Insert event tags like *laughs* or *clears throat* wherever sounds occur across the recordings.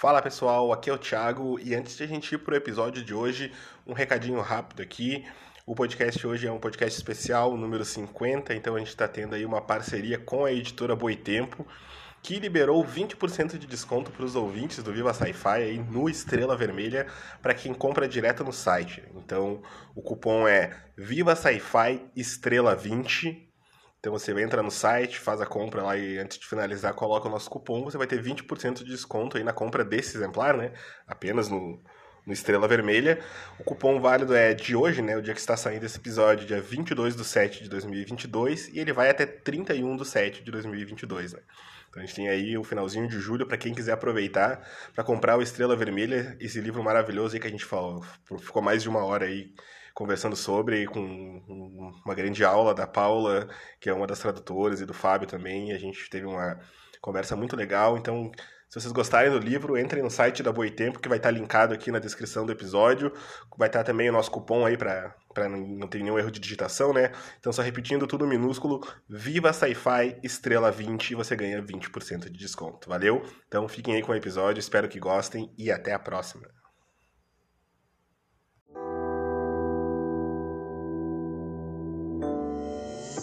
Fala pessoal, aqui é o Thiago e antes de a gente ir para o episódio de hoje, um recadinho rápido aqui. O podcast hoje é um podcast especial, número 50, então a gente está tendo aí uma parceria com a editora Boitempo, que liberou 20% de desconto para os ouvintes do Viva Sci-Fi aí no Estrela Vermelha para quem compra direto no site. Então o cupom é Viva Sci-Fi Estrela 20 então você entra no site, faz a compra lá e antes de finalizar coloca o nosso cupom, você vai ter 20% de desconto aí na compra desse exemplar, né? Apenas no, no Estrela Vermelha. O cupom válido é de hoje, né? O dia que está saindo esse episódio, dia 22 do 7 de 2022, e ele vai até 31 do 7 de 2022, né? Então a gente tem aí o finalzinho de julho para quem quiser aproveitar para comprar o Estrela Vermelha, esse livro maravilhoso aí que a gente falou, ficou mais de uma hora aí conversando sobre, com uma grande aula da Paula, que é uma das tradutoras, e do Fábio também. a gente teve uma conversa muito legal. Então, se vocês gostarem do livro, entrem no site da Boitempo, que vai estar linkado aqui na descrição do episódio. Vai estar também o nosso cupom aí para não ter nenhum erro de digitação, né? Então, só repetindo tudo minúsculo, Viva Sci-Fi Estrela 20 e você ganha 20% de desconto. Valeu? Então, fiquem aí com o episódio, espero que gostem e até a próxima.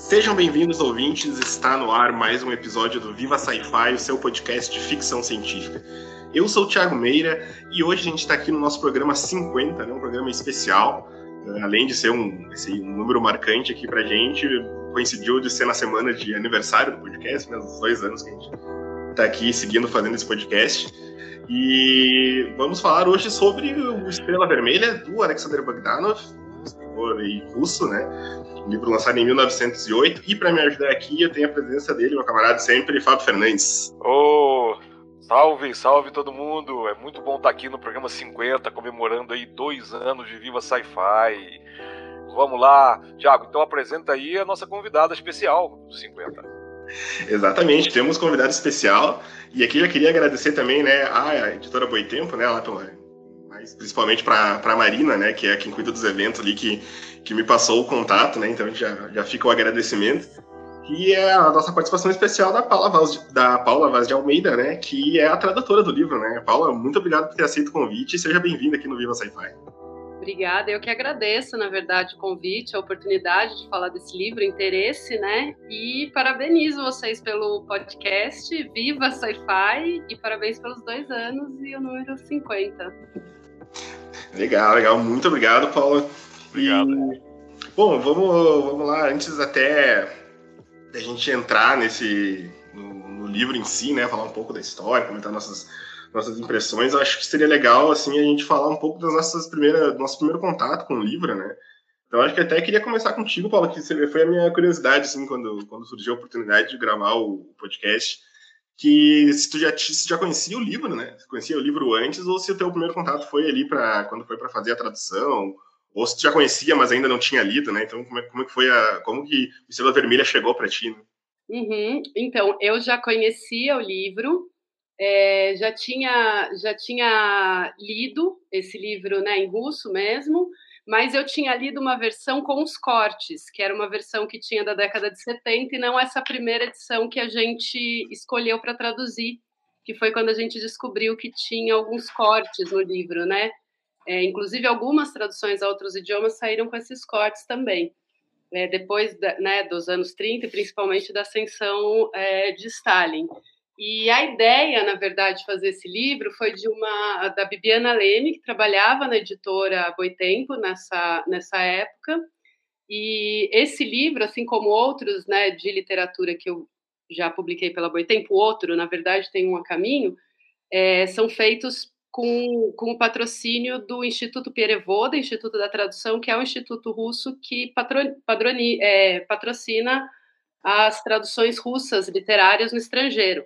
Sejam bem-vindos, ouvintes. Está no ar mais um episódio do Viva Sci-Fi, o seu podcast de ficção científica. Eu sou o Thiago Meira e hoje a gente está aqui no nosso programa 50, né, um programa especial. Eh, além de ser um, esse, um número marcante aqui para a gente, coincidiu de ser na semana de aniversário do podcast, né, os dois anos que a gente está aqui seguindo fazendo esse podcast. E vamos falar hoje sobre o Estrela Vermelha do Alexander Bogdanov, escritor russo, né? livro lançado em 1908. E para me ajudar aqui, eu tenho a presença dele, meu camarada sempre, Fábio Fernandes. Ô, oh, salve, salve todo mundo! É muito bom estar aqui no programa 50, comemorando aí dois anos de Viva Sci-Fi. Vamos lá, Tiago, então apresenta aí a nossa convidada especial do 50. Exatamente, temos convidado especial. E aqui eu queria agradecer também, né, a editora Boitempo, né, lá pela mas principalmente para a Marina, né, que é quem cuida dos eventos ali, que, que me passou o contato, né, então já, já fica o agradecimento. E é a nossa participação especial da Paula Vaz, da Paula Vaz de Almeida, né, que é a tradutora do livro, né. Paula, muito obrigado por ter aceito o convite e seja bem-vinda aqui no Viva Sci-Fi. Obrigada, eu que agradeço, na verdade, o convite, a oportunidade de falar desse livro, interesse, né? E parabenizo vocês pelo podcast, viva Sci-Fi, e parabéns pelos dois anos e o número 50. Legal, legal. Muito obrigado, Paula. Obrigado. E, bom, vamos, vamos lá. Antes até da gente entrar nesse no, no, livro em si, né, falar um pouco da história, comentar nossas nossas impressões, eu acho que seria legal assim a gente falar um pouco das nossas primeiras nosso primeiro contato com o livro, né? Então acho que até queria começar contigo, Paulo, que foi a minha curiosidade assim quando quando surgiu a oportunidade de gravar o podcast que se tu já, se já conhecia o livro, né? Conhecia o livro antes, ou se o teu primeiro contato foi ali para quando foi para fazer a tradução, ou se tu já conhecia, mas ainda não tinha lido, né? Então, como é, como é que foi a. Como que o Estrela Vermelha chegou para ti? Né? Uhum. Então, eu já conhecia o livro, é, já, tinha, já tinha lido esse livro né, em russo mesmo, mas eu tinha lido uma versão com os cortes, que era uma versão que tinha da década de 70 e não essa primeira edição que a gente escolheu para traduzir, que foi quando a gente descobriu que tinha alguns cortes no livro, né? É, inclusive, algumas traduções a outros idiomas saíram com esses cortes também. É, depois da, né, dos anos 30, principalmente da ascensão é, de Stalin. E a ideia, na verdade, de fazer esse livro foi de uma da Bibiana Leme, que trabalhava na editora Boitempo nessa, nessa época. E esse livro, assim como outros né, de literatura que eu já publiquei pela Boitempo, outro, na verdade, tem um a caminho, é, são feitos com, com o patrocínio do Instituto Pierevoda, Instituto da Tradução, que é um instituto russo que patro, padroni, é, patrocina as traduções russas literárias no estrangeiro.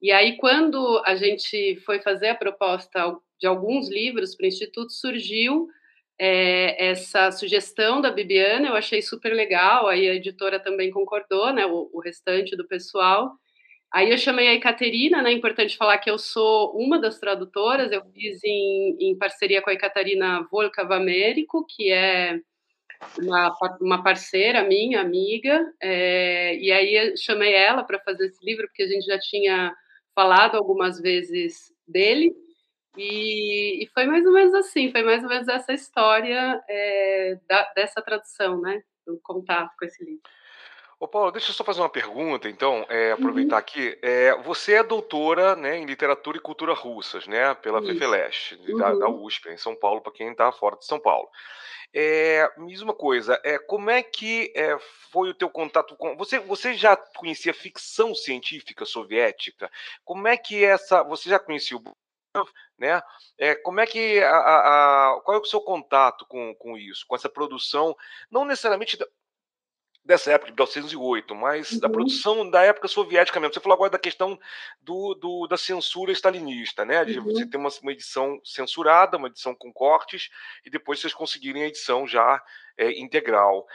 E aí, quando a gente foi fazer a proposta de alguns livros para o Instituto, surgiu é, essa sugestão da Bibiana, eu achei super legal, aí a editora também concordou, né, o, o restante do pessoal. Aí eu chamei a Ecaterina, né, é importante falar que eu sou uma das tradutoras, eu fiz em, em parceria com a Ecaterina Volkava Américo, que é uma, uma parceira minha, amiga, é, e aí chamei ela para fazer esse livro, porque a gente já tinha falado algumas vezes dele. E, e, foi mais ou menos assim, foi mais ou menos essa história é, da, dessa tradução, né? Do contato com esse livro. Ô Paulo, deixa eu só fazer uma pergunta, então, é, aproveitar uhum. aqui. É, você é doutora né, em literatura e cultura russas, né, pela FEFELESH, uhum. da, da, USP, em São Paulo, para quem está fora de São Paulo. É, me diz uma coisa, é, como é que é, foi o teu contato com... Você, você já conhecia ficção científica soviética? Como é que essa... Você já conhecia o né? É, como é que a, a, a, qual é o seu contato com, com isso, com essa produção, não necessariamente dessa época de 1908, mas uhum. da produção da época soviética mesmo. Você falou agora da questão do, do da censura stalinista, né? De uhum. você ter uma, uma, edição censurada, uma edição com cortes, e depois vocês conseguirem a edição já é, integral.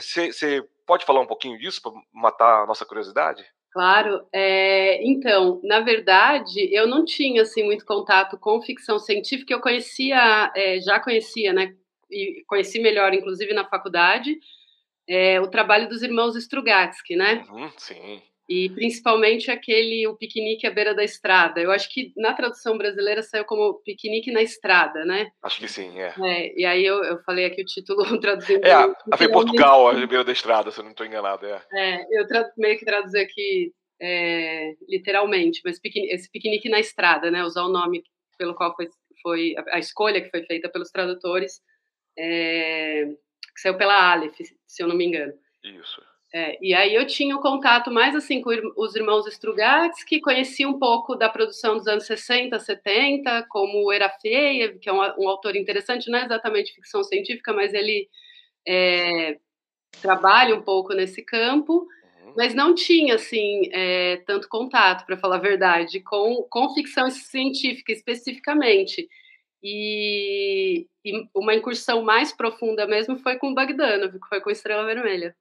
Você é, pode falar um pouquinho disso para matar a nossa curiosidade? Claro. É, então, na verdade, eu não tinha assim muito contato com ficção científica. Eu conhecia, é, já conhecia, né? E conheci melhor, inclusive na faculdade é, o trabalho dos irmãos Strugatsky, né? Uhum, sim. E principalmente aquele O Piquenique à Beira da Estrada. Eu acho que na tradução brasileira saiu como Piquenique na Estrada, né? Acho que sim, é. é e aí eu, eu falei aqui o título *laughs* traduzindo. É, a, a Portugal, a Beira da Estrada, se eu não estou enganado, é. É, eu meio que traduzi aqui é, literalmente, mas esse Piquenique na Estrada, né? Usar o nome pelo qual foi, foi a escolha que foi feita pelos tradutores. É, que saiu pela Aleph, se eu não me engano. Isso. É, e aí eu tinha um contato mais assim com os irmãos Strugatsky, que conhecia um pouco da produção dos anos 60, 70, como o Erafeev, que é um, um, autor interessante, não é exatamente ficção científica, mas ele é, trabalha um pouco nesse campo, uhum. mas não tinha assim é, tanto contato, para falar a verdade, com, com ficção científica especificamente. E, e, uma incursão mais profunda mesmo foi com Bagdano, foi com Estrela Vermelha.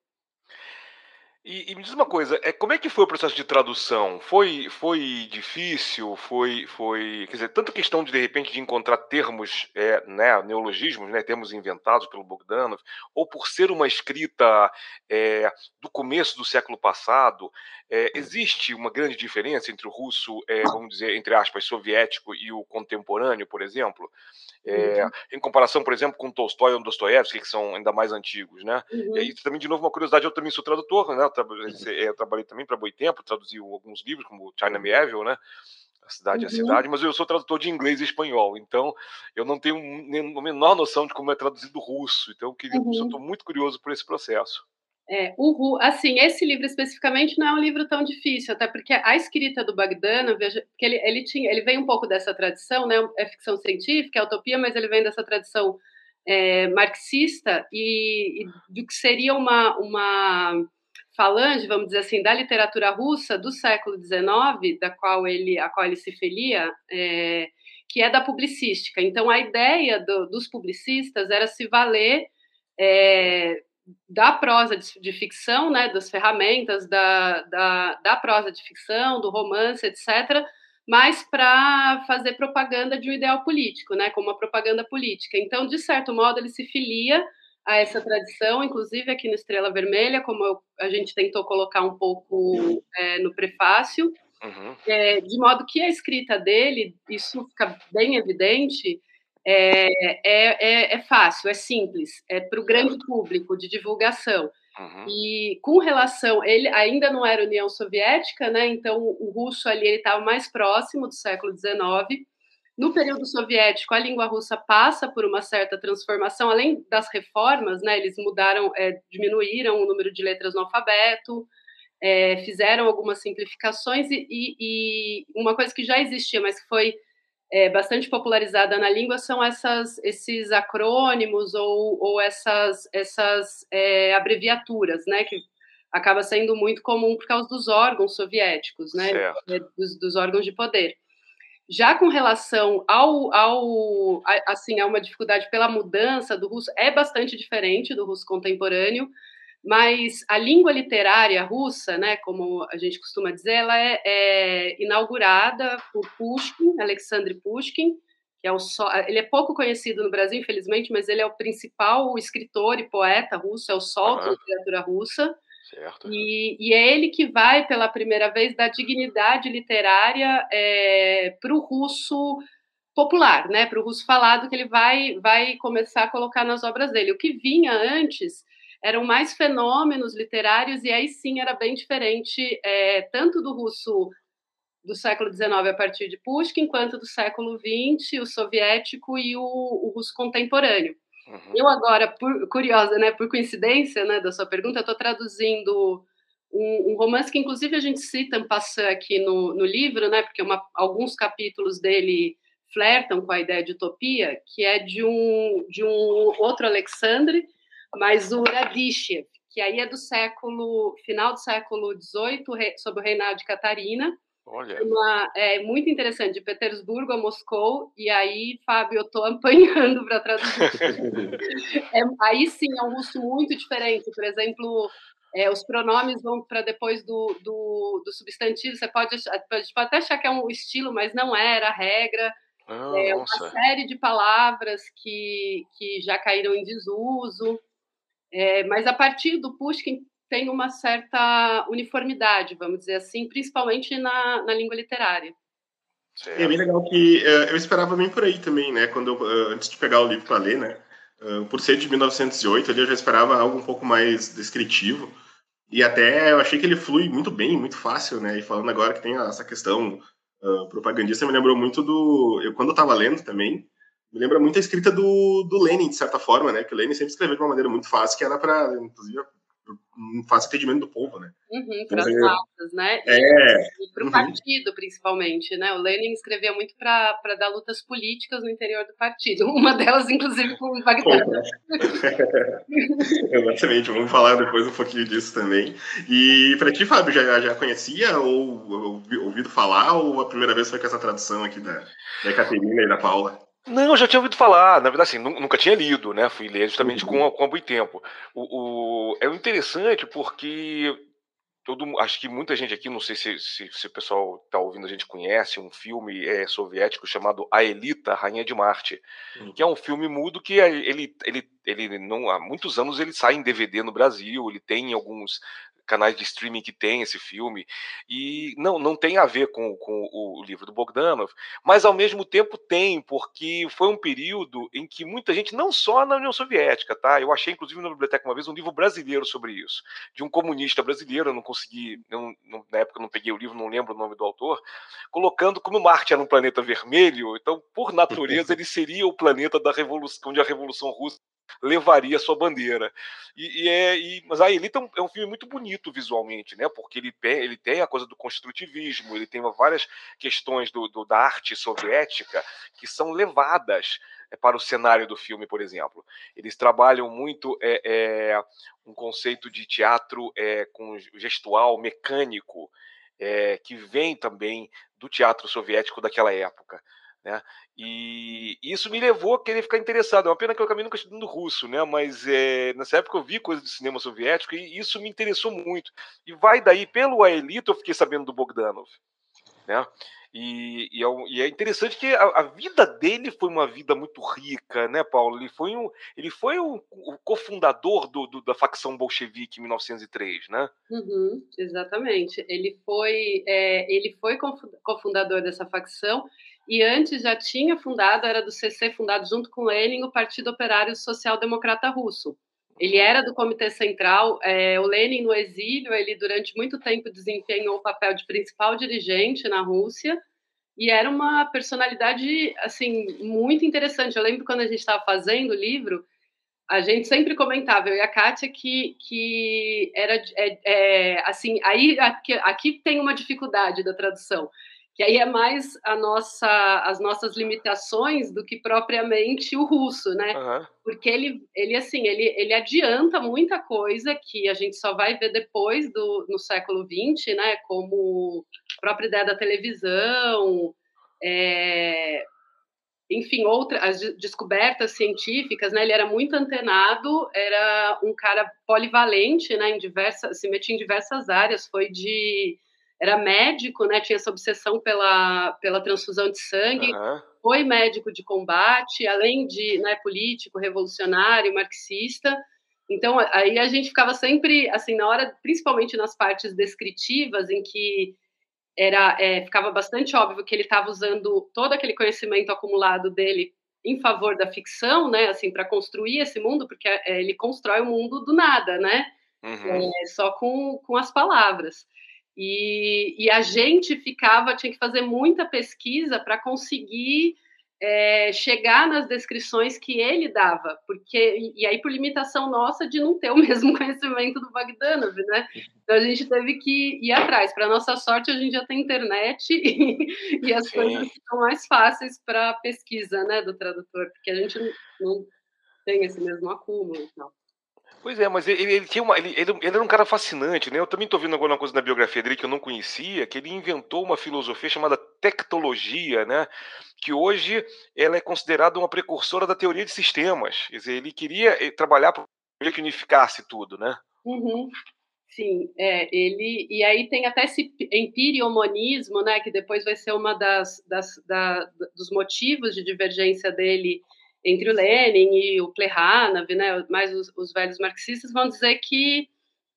E, e, me diz uma coisa, é, como é que foi o processo de tradução? Foi, foi difícil? Foi, foi, quer dizer, tanta questão de de repente de encontrar termos, é, né, neologismos, né, termos inventados pelo Bogdanov, ou por ser uma escrita é, do começo do século passado, é, existe uma grande diferença entre o russo, é, vamos dizer, entre aspas, soviético e o contemporâneo, por exemplo? É, em comparação, por exemplo, com Tolstói ou Dostoiévski, que são ainda mais antigos, né? Uhum. E também, de novo, uma curiosidade, eu também sou tradutor, né? Eu, trabalhei também para Boitempo, traduzi alguns livros, como China Medieval, né? A Cidade uhum. a Cidade, mas eu sou tradutor de inglês e espanhol, então eu não tenho a menor noção de como é traduzido russo, então eu queria, uhum. estou muito curioso por esse processo. É, o, assim, esse livro especificamente não é um livro tão difícil, até porque a escrita do Bagdano, veja, que ele, ele tinha, ele vem um pouco dessa tradição, né? É ficção científica, é utopia, mas ele vem dessa tradição é, marxista e, e, do que seria uma, uma falange, vamos dizer assim, da literatura russa do século XIX, da qual ele, a qual ele se felia, é, que é da publicística. Então, a ideia do, dos publicistas era se valer é, da prosa de, de, ficção, né, das ferramentas da, da, da prosa de ficção, do romance, etc., mas para fazer propaganda de um ideal político, né, como uma propaganda política. Então, de certo modo, ele se filia a essa tradição, inclusive aqui no Estrela Vermelha, como eu, a gente tentou colocar um pouco é, no prefácio, uhum. é, de modo que a escrita dele, isso fica bem evidente, é, é, é, é fácil, é simples, é para o grande público de divulgação. Uhum. E com relação, ele ainda não era União Soviética, né? Então o russo ali estava mais próximo do século XIX. No período soviético, a língua russa passa por uma certa transformação, além das reformas, né? Eles mudaram, é, diminuíram o número de letras no alfabeto, é, fizeram algumas simplificações e, e, e uma coisa que já existia, mas que foi é, bastante popularizada na língua são essas, esses acrônimos ou, ou essas, essas é, abreviaturas, né, que acaba sendo muito comum por causa dos órgãos soviéticos, né, é, dos, dos, órgãos de poder. Já com relação ao, ao assim, a uma dificuldade pela mudança do russo, é bastante diferente do russo contemporâneo, mas a língua literária russa, né, como a gente costuma dizer, ela é, é inaugurada por Pushkin, Alexandre Pushkin, que é o ele é pouco conhecido no Brasil, infelizmente, mas ele é o principal escritor e poeta russo, é o sol uhum. da literatura russa. Certo. E, e, é ele que vai, pela primeira vez, dar dignidade literária é, para o russo popular, né, para o russo falado que ele vai vai começar a colocar nas obras dele. O que vinha antes eram mais fenômenos literários e aí sim era bem diferente é, tanto do russo do século XIX a partir de Pushkin, quanto do século XX, o soviético e o, o russo contemporâneo. Uhum. Eu agora, por, curiosa, né, por coincidência, né, da sua pergunta, estou traduzindo um, um, romance que inclusive a gente cita em passant aqui no, no livro, né, porque uma, alguns capítulos dele flertam com a ideia de utopia, que é de um, de um outro Alexandre, mas o Radishev, que aí é do século, final do século XVIII, sob o reinado de Catarina. Olha. Uma, é muito interessante, de Petersburgo a Moscou, e aí, Fábio, eu estou *laughs* apanhando para traduzir. *laughs* é, aí sim, é um russo muito diferente. Por exemplo, é, os pronomes vão para depois do, do, do, substantivo. Você pode, pode até achar que é um estilo, mas não era a regra. Oh, é uma série de palavras que, que já caíram em desuso. É, mas a partir do Pushkin tem uma certa uniformidade, vamos dizer assim, principalmente na, na língua literária. É bem legal que uh, eu esperava bem por aí também, né? Quando eu, uh, antes de pegar o livro para ler, né? Uh, por ser de 1908, ali eu já esperava algo um pouco mais descritivo. E até eu achei que ele flui muito bem, muito fácil, né? E falando agora que tem essa questão propagandista, me lembrou muito do. Eu, quando eu estava lendo também, me lembra muito a escrita do, do Lenin, de certa forma, né? Que o Lenin sempre escreveu de uma maneira muito fácil, que era para, inclusive, um fácil entendimento do povo, né? Uhum, para as massas, né? É. E para o uhum. partido, principalmente, né? O Lenin escrevia muito para dar lutas políticas no interior do partido. *laughs* Uma delas, inclusive, com o Bagdad. *laughs* Exatamente. Vamos falar depois um pouquinho disso também. E para ti, Fábio, já, já conhecia ou ouvido falar ou a primeira vez foi com essa tradução aqui da, da Caterina e da Paula? Não, eu já tinha ouvido falar, na verdade, assim, nunca tinha lido, né? Fui ler justamente uhum. com, com a Boitempo. O, o, é interessante porque todo, acho que muita gente aqui, não sei se, se, se o pessoal está ouvindo, a gente conhece um filme é, soviético chamado A Elita, Rainha de Marte, uhum. que é um filme mudo que ele, ele, ele não, há muitos anos ele sai em DVD no Brasil, ele tem alguns canais de streaming que tem esse filme, e não, não tem a ver com, com o livro do Bogdanov, mas ao mesmo tempo tem, porque foi um período em que muita gente, não só na União Soviética, tá? Eu achei, inclusive, na biblioteca uma vez um livro brasileiro sobre isso, de um comunista brasileiro, eu não consegui, eu, na época eu não peguei o livro, não lembro o nome do autor, colocando como Marte era um planeta vermelho, então, por natureza, *laughs* ele seria o planeta da revolução, onde a Revolução Russa levaria sua bandeira. E, e é, e, mas a Elite é um, é um, filme muito bonito visualmente, né? Porque ele, ele tem a coisa do construtivismo, ele tem várias questões do, do da arte soviética que são levadas é, para o cenário do filme, por exemplo. Eles trabalham muito é, é, um conceito de teatro é, com gestual mecânico, é, que vem também do teatro soviético daquela época. Né? E isso me levou a querer ficar interessado. É uma pena que eu acabei nunca estudando russo, né? mas é, nessa época eu vi coisas de cinema soviético e isso me interessou muito. E vai daí, pelo Aelito, eu fiquei sabendo do Bogdanov. Né? E, e, é, e, é, interessante que a, a, vida dele foi uma vida muito rica, né, Paulo? Ele foi um, ele foi o, o cofundador do, do, da facção bolchevique em 1903, né? Uhum, exatamente. Ele foi, é, ele foi cofundador dessa facção e antes já tinha fundado, era do CC, fundado junto com Lenin, o Partido Operário Social Democrata Russo. Ele era do Comitê Central. É, o Lenin, no exílio, ele durante muito tempo desempenhou o papel de principal dirigente na Rússia e era uma personalidade assim muito interessante. Eu lembro quando a gente estava fazendo o livro, a gente sempre comentava, eu e a Kátia, que, que era é, é, assim, aí aqui, aqui tem uma dificuldade da tradução que aí é mais a nossa, as nossas limitações do que propriamente o russo, né? Uhum. Porque ele, ele assim, ele, ele adianta muita coisa que a gente só vai ver depois do no século XX, né? Como a própria ideia da televisão, é, enfim, outras as descobertas científicas, né? Ele era muito antenado, era um cara polivalente, né? Em diversas, se metia em diversas áreas, foi de era médico, né? Tinha essa obsessão pela, pela transfusão de sangue. Uhum. Foi médico de combate, além de né, político, revolucionário, marxista. Então, aí a gente ficava sempre, assim, na hora, principalmente nas partes descritivas, em que era é, ficava bastante óbvio que ele estava usando todo aquele conhecimento acumulado dele em favor da ficção, né? Assim, para construir esse mundo, porque é, ele constrói o mundo do nada, né? Uhum. É, só com, com as palavras. E, e a gente ficava, tinha que fazer muita pesquisa para conseguir é, chegar nas descrições que ele dava, porque e aí por limitação nossa de não ter o *laughs* mesmo conhecimento do Bogdanov, né? Então a gente teve que ir atrás. Para nossa sorte, a gente já tem internet *laughs* e, e as Sim. coisas são mais fáceis para pesquisa, né, do tradutor, porque a gente não, não tem esse mesmo acúmulo e tal. Pois é, mas ele, ele tinha uma, ele, ele, ele, era um cara fascinante, né? Eu também estou vendo agora uma coisa na biografia dele que eu não conhecia, que ele inventou uma filosofia chamada tectologia, né? Que hoje ela é considerada uma precursora da teoria de sistemas. Quer dizer, ele queria eh, trabalhar para que unificasse tudo, né? Uhum. Sim, é, ele e aí tem até esse empiriomonismo, né? Que depois vai ser uma das, das da, dos motivos de divergência dele entre o Lenin e o Plekhanov, né, mais os, os velhos marxistas, vão dizer que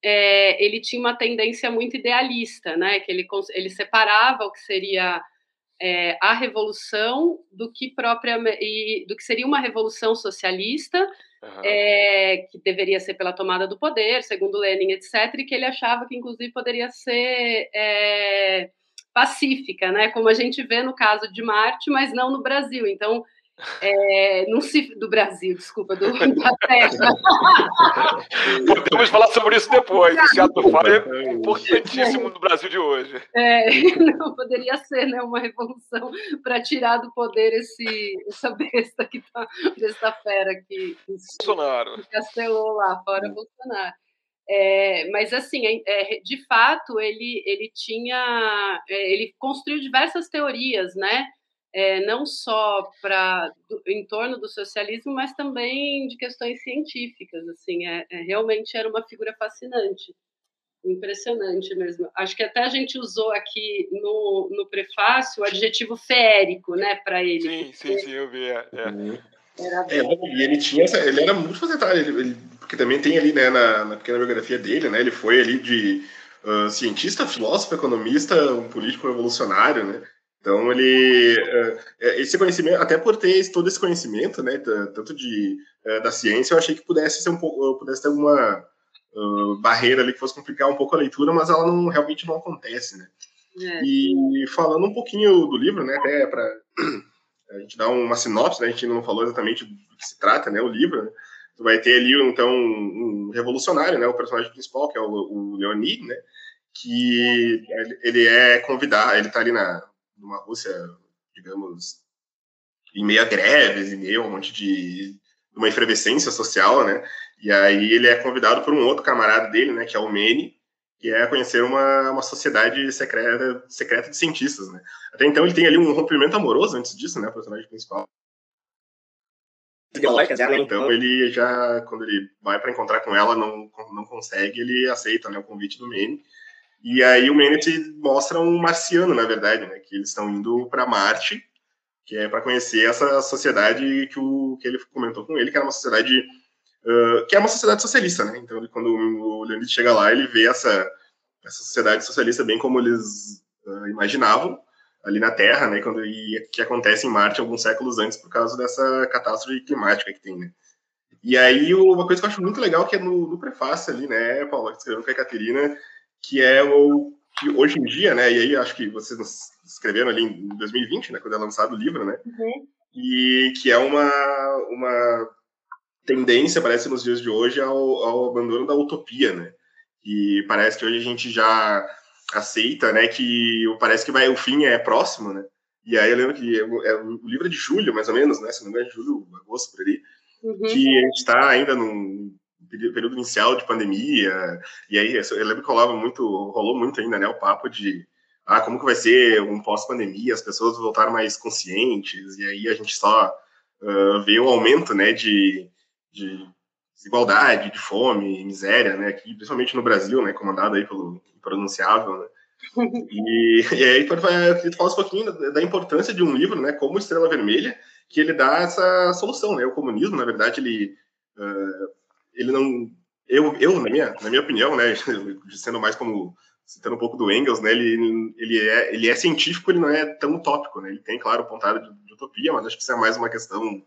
é, ele tinha uma tendência muito idealista, né, que ele, ele separava o que seria é, a revolução do que própria e do que seria uma revolução socialista uhum. é, que deveria ser pela tomada do poder, segundo Lenin, etc, e que ele achava que inclusive poderia ser é, pacífica, né, como a gente vê no caso de Marte, mas não no Brasil. Então é, não se, do Brasil, desculpa, do, da Terra. *laughs* Podemos falar sobre isso depois. Esse ato falho é importantíssimo no Brasil de hoje. É, *laughs* não poderia ser né, uma revolução para tirar do poder esse, essa besta que tá, besta fera que, que Bolsonaro. castelou lá fora Bolsonaro. É, mas assim, é, de fato, ele, ele tinha, é, ele construiu diversas teorias, né? É, não só para em torno do socialismo, mas também de questões científicas. Assim, é, é, realmente era uma figura fascinante, impressionante mesmo. Acho que até a gente usou aqui no, no prefácio o adjetivo feérico, né, para ele. Sim, sim, sim, eu vi. É, é. Uhum. Era é, e ele tinha ele era muito facetado, ele, ele, porque também tem ali né, na, na pequena biografia dele, né, ele foi ali de uh, cientista, filósofo, economista, um político revolucionário, né, então ele é, é, esse conhecimento, até por ter todo esse conhecimento, né, tanto de é, da ciência, eu achei que pudesse ser um pouco, pudesse ter alguma uh, barreira ali que fosse complicar um pouco a leitura, mas ela não realmente não acontece, né? É. E falando um pouquinho do livro, né, até para *clears throat* a gente dar uma sinopse, né, a gente não falou exatamente do que se trata, né, o livro. Né? Vai ter ali então um revolucionário, né, o personagem principal que é o, o Leonid, né, que ele é convidado, ele está ali na numa Rússia, digamos, em meio a greves, em meio a um monte de uma efervescência social, né? E aí ele é convidado por um outro camarada dele, né, que é o Mene, que é conhecer uma, uma sociedade secreta, secreta de cientistas, né? Até então ele tem ali um rompimento amoroso antes disso, né, o personagem principal. Então ele já, quando ele vai para encontrar com ela, não, não consegue, ele aceita né, o convite do Mene e aí o Manet mostra um marciano, na verdade, né? Que eles estão indo para Marte, que é para conhecer essa sociedade que, o, que ele comentou com ele, que era uma sociedade uh, que é uma sociedade socialista, né? Então, quando o Leonid chega lá, ele vê essa, essa sociedade socialista bem como eles uh, imaginavam ali na Terra, né? Quando e que acontece em Marte alguns séculos antes por causa dessa catástrofe climática que tem, né? E aí uma coisa que eu acho muito legal que é no, no prefácio ali, né, Paulo, que escreveu com a Caterina, que é o que hoje em dia, né? E aí acho que vocês escreveram ali em 2020, né? Quando é lançado o livro, né? Uhum. E que é uma, uma tendência, parece, nos dias de hoje ao, ao abandono da utopia, né? E parece que hoje a gente já aceita, né? Que parece que vai, o fim é próximo, né? E aí eu lembro que é, o livro é de julho, mais ou menos, né? Se não me engano, é de julho, agosto, por ali. Uhum. Que a gente está ainda num período inicial de pandemia, e aí eu lembro que rolava muito, rolou muito ainda, né, o papo de ah, como que vai ser um pós-pandemia, as pessoas voltaram mais conscientes, e aí a gente só uh, vê o aumento, né, de, de desigualdade, de fome, miséria, né, aqui, principalmente no Brasil, né, comandado aí pelo pronunciável, né, e, e aí tu fala um pouquinho da importância de um livro, né, como Estrela Vermelha, que ele dá essa solução, né, o comunismo, na verdade, ele uh, ele não. Eu, eu na, minha, na minha opinião, né, *laughs* sendo mais como citando um pouco do Engels, né, ele, ele, é, ele é científico, ele não é tão utópico, né, ele tem, claro, pontário de, de utopia, mas acho que isso é mais uma questão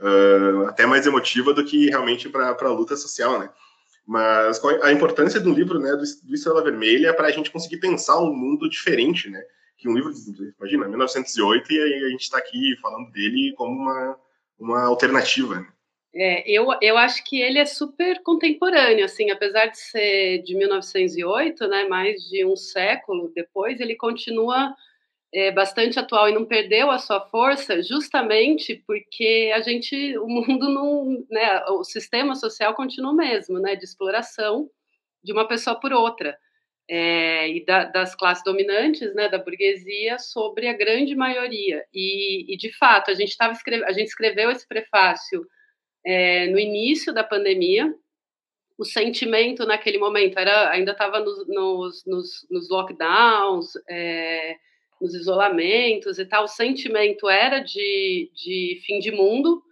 uh, até mais emotiva do que realmente para a luta social, né. Mas a importância do livro, né, do, do Estrela Vermelha para a gente conseguir pensar um mundo diferente, né, que um livro, imagina, 1908, e a gente está aqui falando dele como uma, uma alternativa, né. É, eu, eu acho que ele é super contemporâneo, assim, apesar de ser de 1908, né, mais de um século depois, ele continua é, bastante atual e não perdeu a sua força, justamente porque a gente, o mundo não, né, o sistema social continua o mesmo, né, de exploração de uma pessoa por outra. É, e da, das classes dominantes, né, da burguesia, sobre a grande maioria. E, e de fato, a gente estava a gente escreveu esse prefácio é, no início da pandemia. O sentimento naquele momento era ainda estava nos, nos, nos, nos, lockdowns, é, nos isolamentos e tal. O sentimento era de, de fim de mundo.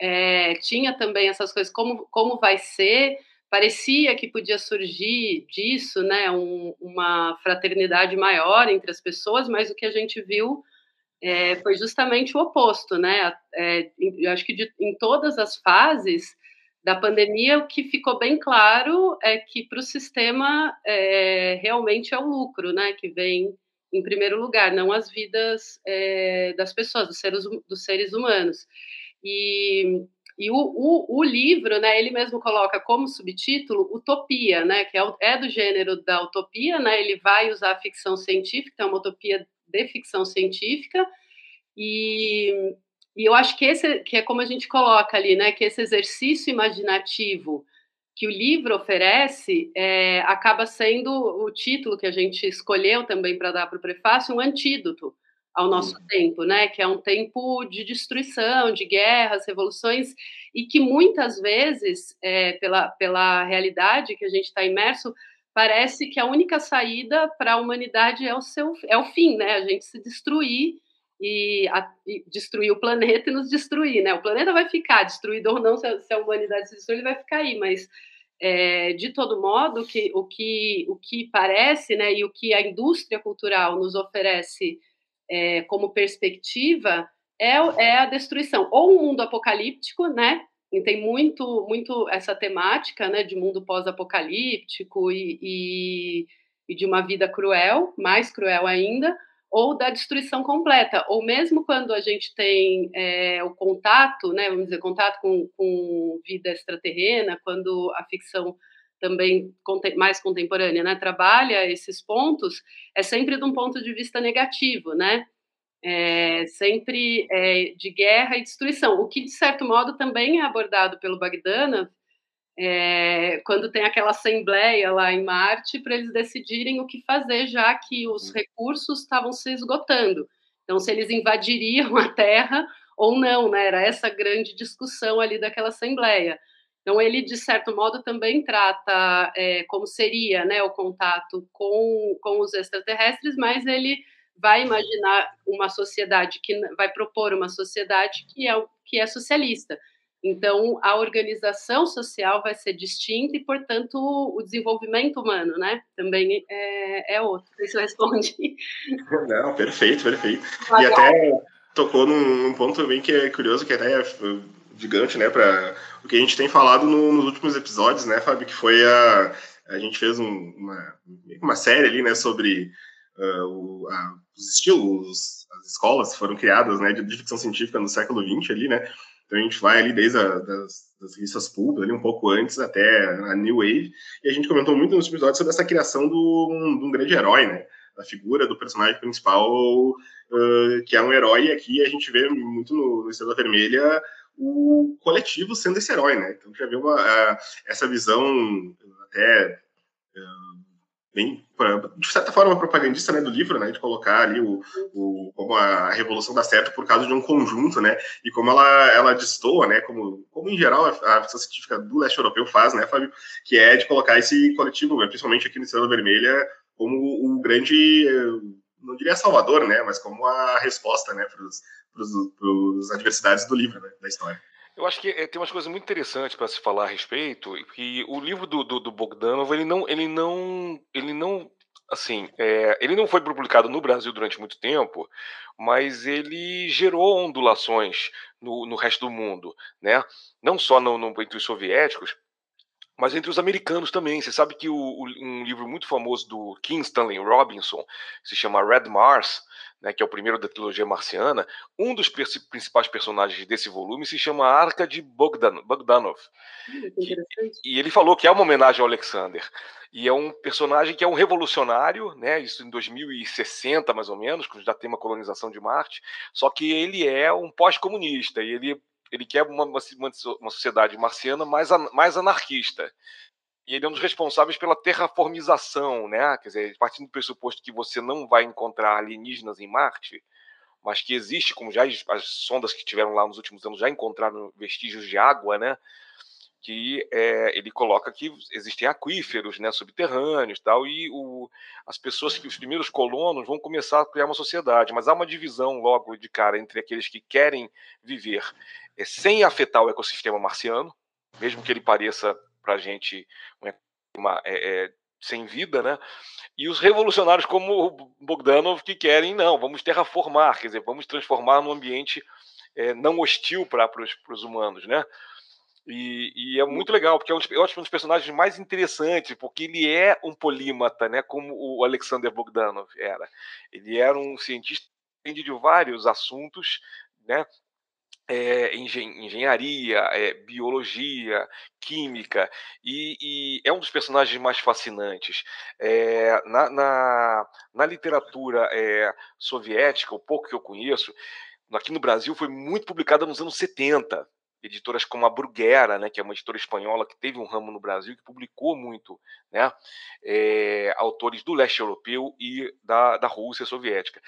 É, tinha também essas coisas, como, como vai ser, parecia que podia surgir disso, né, um, uma fraternidade maior entre as pessoas, mas o que a gente viu é, foi justamente o oposto, né? É, eu acho que de, em todas as fases da pandemia, o que ficou bem claro é que para o sistema é, realmente é o lucro, né? Que vem em primeiro lugar, não as vidas é, das pessoas, dos seres, dos seres humanos. E, e o, o, o, livro, né? Ele mesmo coloca como subtítulo Utopia, né? Que é, é do gênero da utopia, né? Ele vai usar a ficção científica, é uma utopia de ficção científica, e, e eu acho que esse que é como a gente coloca ali, né, que esse exercício imaginativo que o livro oferece é, acaba sendo o título que a gente escolheu também para dar para o prefácio, um antídoto ao nosso uhum. tempo, né? Que é um tempo de destruição, de guerras, revoluções, e que muitas vezes, é, pela, pela realidade que a gente está imerso, parece que a única saída para a humanidade é o seu é o fim, né? A gente se destruir e, a, e, destruir o planeta e nos destruir, né? O planeta vai ficar destruído ou não se a, se a humanidade se destruir, ele vai ficar aí, mas é, de todo modo, que, o, que, o que parece, né, e o que a indústria cultural nos oferece é, como perspectiva é, é a destruição, ou um mundo apocalíptico, né, e tem muito, muito essa temática né, de mundo pós-apocalíptico e, e, e, de uma vida cruel, mais cruel ainda, ou da destruição completa. Ou mesmo quando a gente tem é, o contato, né, vamos dizer, contato com, com vida extraterrena, quando a ficção também mais contemporânea né, trabalha esses pontos, é sempre de um ponto de vista negativo, né? É, sempre é, de guerra e destruição, o que de certo modo também é abordado pelo Bagdana é, quando tem aquela assembleia lá em Marte para eles decidirem o que fazer, já que os hum. recursos estavam se esgotando. Então, se eles invadiriam a Terra ou não, né? Era essa grande discussão ali daquela assembleia. Então, ele, de certo modo, também trata é, como seria né, o contato com, com os extraterrestres, mas ele vai imaginar uma sociedade que vai propor uma sociedade que é, que é socialista. Então, a organização social vai ser distinta e, portanto, o desenvolvimento humano, né, também é, é outro. Isso responde. *laughs* Não, perfeito, perfeito. E até tocou num, num, ponto também que é curioso, que até é gigante, né, para o que a gente tem falado no, nos últimos episódios, né, Fábio, que foi a a gente fez um, uma, uma série ali, né, sobre uh, a, os estilos, as escolas foram criadas, né, de, de, ficção científica no século XX ali, né, então a gente vai ali desde a, das, das revistas pulp, ali um pouco antes até a New Wave, e a gente comentou muito nos episódios sobre essa criação de um grande herói, né, a figura do personagem principal, uh, que é um herói, e aqui a gente vê muito no, no Estrela Vermelha o coletivo sendo esse herói, né? Então já vê uma, uh, essa visão até uh, bem, de certa forma, propagandista né, do livro, né, de colocar ali o, o, como a revolução dá certo por causa de um conjunto, né, e como ela, ela destoa, né, como, como em geral a, a ficção científica do leste europeu faz, né, Fábio, que é de colocar esse coletivo, né, principalmente aqui no Estrela Vermelha, como o grande, não diria salvador, né, mas como a resposta, né, para as adversidades do livro, né, da história. Eu acho que é, tem umas coisas muito interessantes para se falar a respeito, que o livro do, do, do, Bogdanov, ele não, ele não, ele não assim, é, ele não foi publicado no Brasil durante muito tempo, mas ele gerou ondulações no, no resto do mundo, né? Não só no, no, entre os soviéticos, mas entre os americanos também. Você sabe que o, um livro muito famoso do King Stanley Robinson, se chama Red Mars, né, que é o primeiro da trilogia marciana, um dos principais personagens desse volume se chama Arca de Bogdan Bogdanov. Que, e ele falou que é uma homenagem ao Alexander. E é um personagem que é um revolucionário, né, isso em 2060 mais ou menos, quando já tem uma colonização de Marte, só que ele é um pós-comunista e ele, ele quer uma, uma, uma sociedade marciana mais, mais anarquista e ele é um dos responsáveis pela terraformização, né? Quer dizer, partindo do pressuposto que você não vai encontrar alienígenas em Marte, mas que existe, como já as, as sondas que tiveram lá nos últimos anos já encontraram vestígios de água, né? Que é, ele coloca que existem aquíferos, né, subterrâneos, tal, e o, as pessoas que os primeiros colonos vão começar a criar uma sociedade, mas há uma divisão logo de cara entre aqueles que querem viver é, sem afetar o ecossistema marciano, mesmo que ele pareça para a gente uma, é, é, sem vida, né? E os revolucionários como o Bogdanov que querem, não, vamos terraformar, quer dizer, vamos transformar num ambiente é, não hostil para os humanos, né? E, e, é muito legal, porque é um, eu acho um dos personagens mais interessantes, porque ele é um polímata, né? Como o Alexander Bogdanov era. Ele era um cientista que entende de vários assuntos, né? É, engen engenharia, é, biologia, química, e, e, é um dos personagens mais fascinantes. É, na, na, na, literatura soviética, o pouco que eu conheço, aqui no Brasil foi muito publicada nos anos 70. Editoras como a Bruguera, né, que é uma editora espanhola que teve um ramo no Brasil, que publicou muito né, autores do leste europeu e da, da Rússia soviética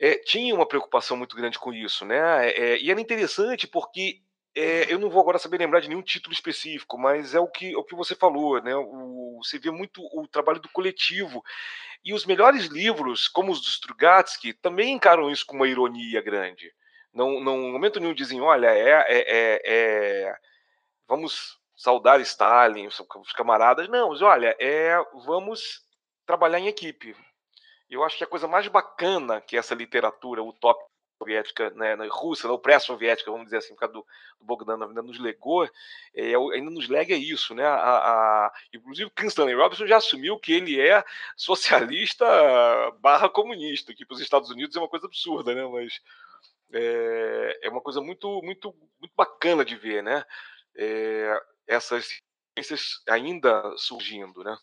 é, tinha uma preocupação muito grande com isso, né? É, e era interessante porque é, eu não vou agora saber lembrar de nenhum título específico, mas é o que, o que você falou, né? O, você vê muito o trabalho do coletivo. E os melhores livros, como os do Strugatsky, também encaram isso com uma ironia grande. Não, não, no momento nenhum dizem, olha, é, é, é vamos saudar Stalin, os camaradas. Não, olha, é, vamos trabalhar em equipe, eu acho que a coisa mais bacana que essa literatura utópica soviética, né, russa, ou pré-soviética, vamos dizer assim, por causa do, do Bogdanov, ainda nos legou, é, ainda nos lega isso, né? A, a, inclusive, o Stanley Robinson já assumiu que ele é socialista *laughs* barra comunista, que para os Estados Unidos é uma coisa absurda, né? Mas é, é uma coisa muito, muito, muito bacana de ver, né? É, essas ciências ainda surgindo, né?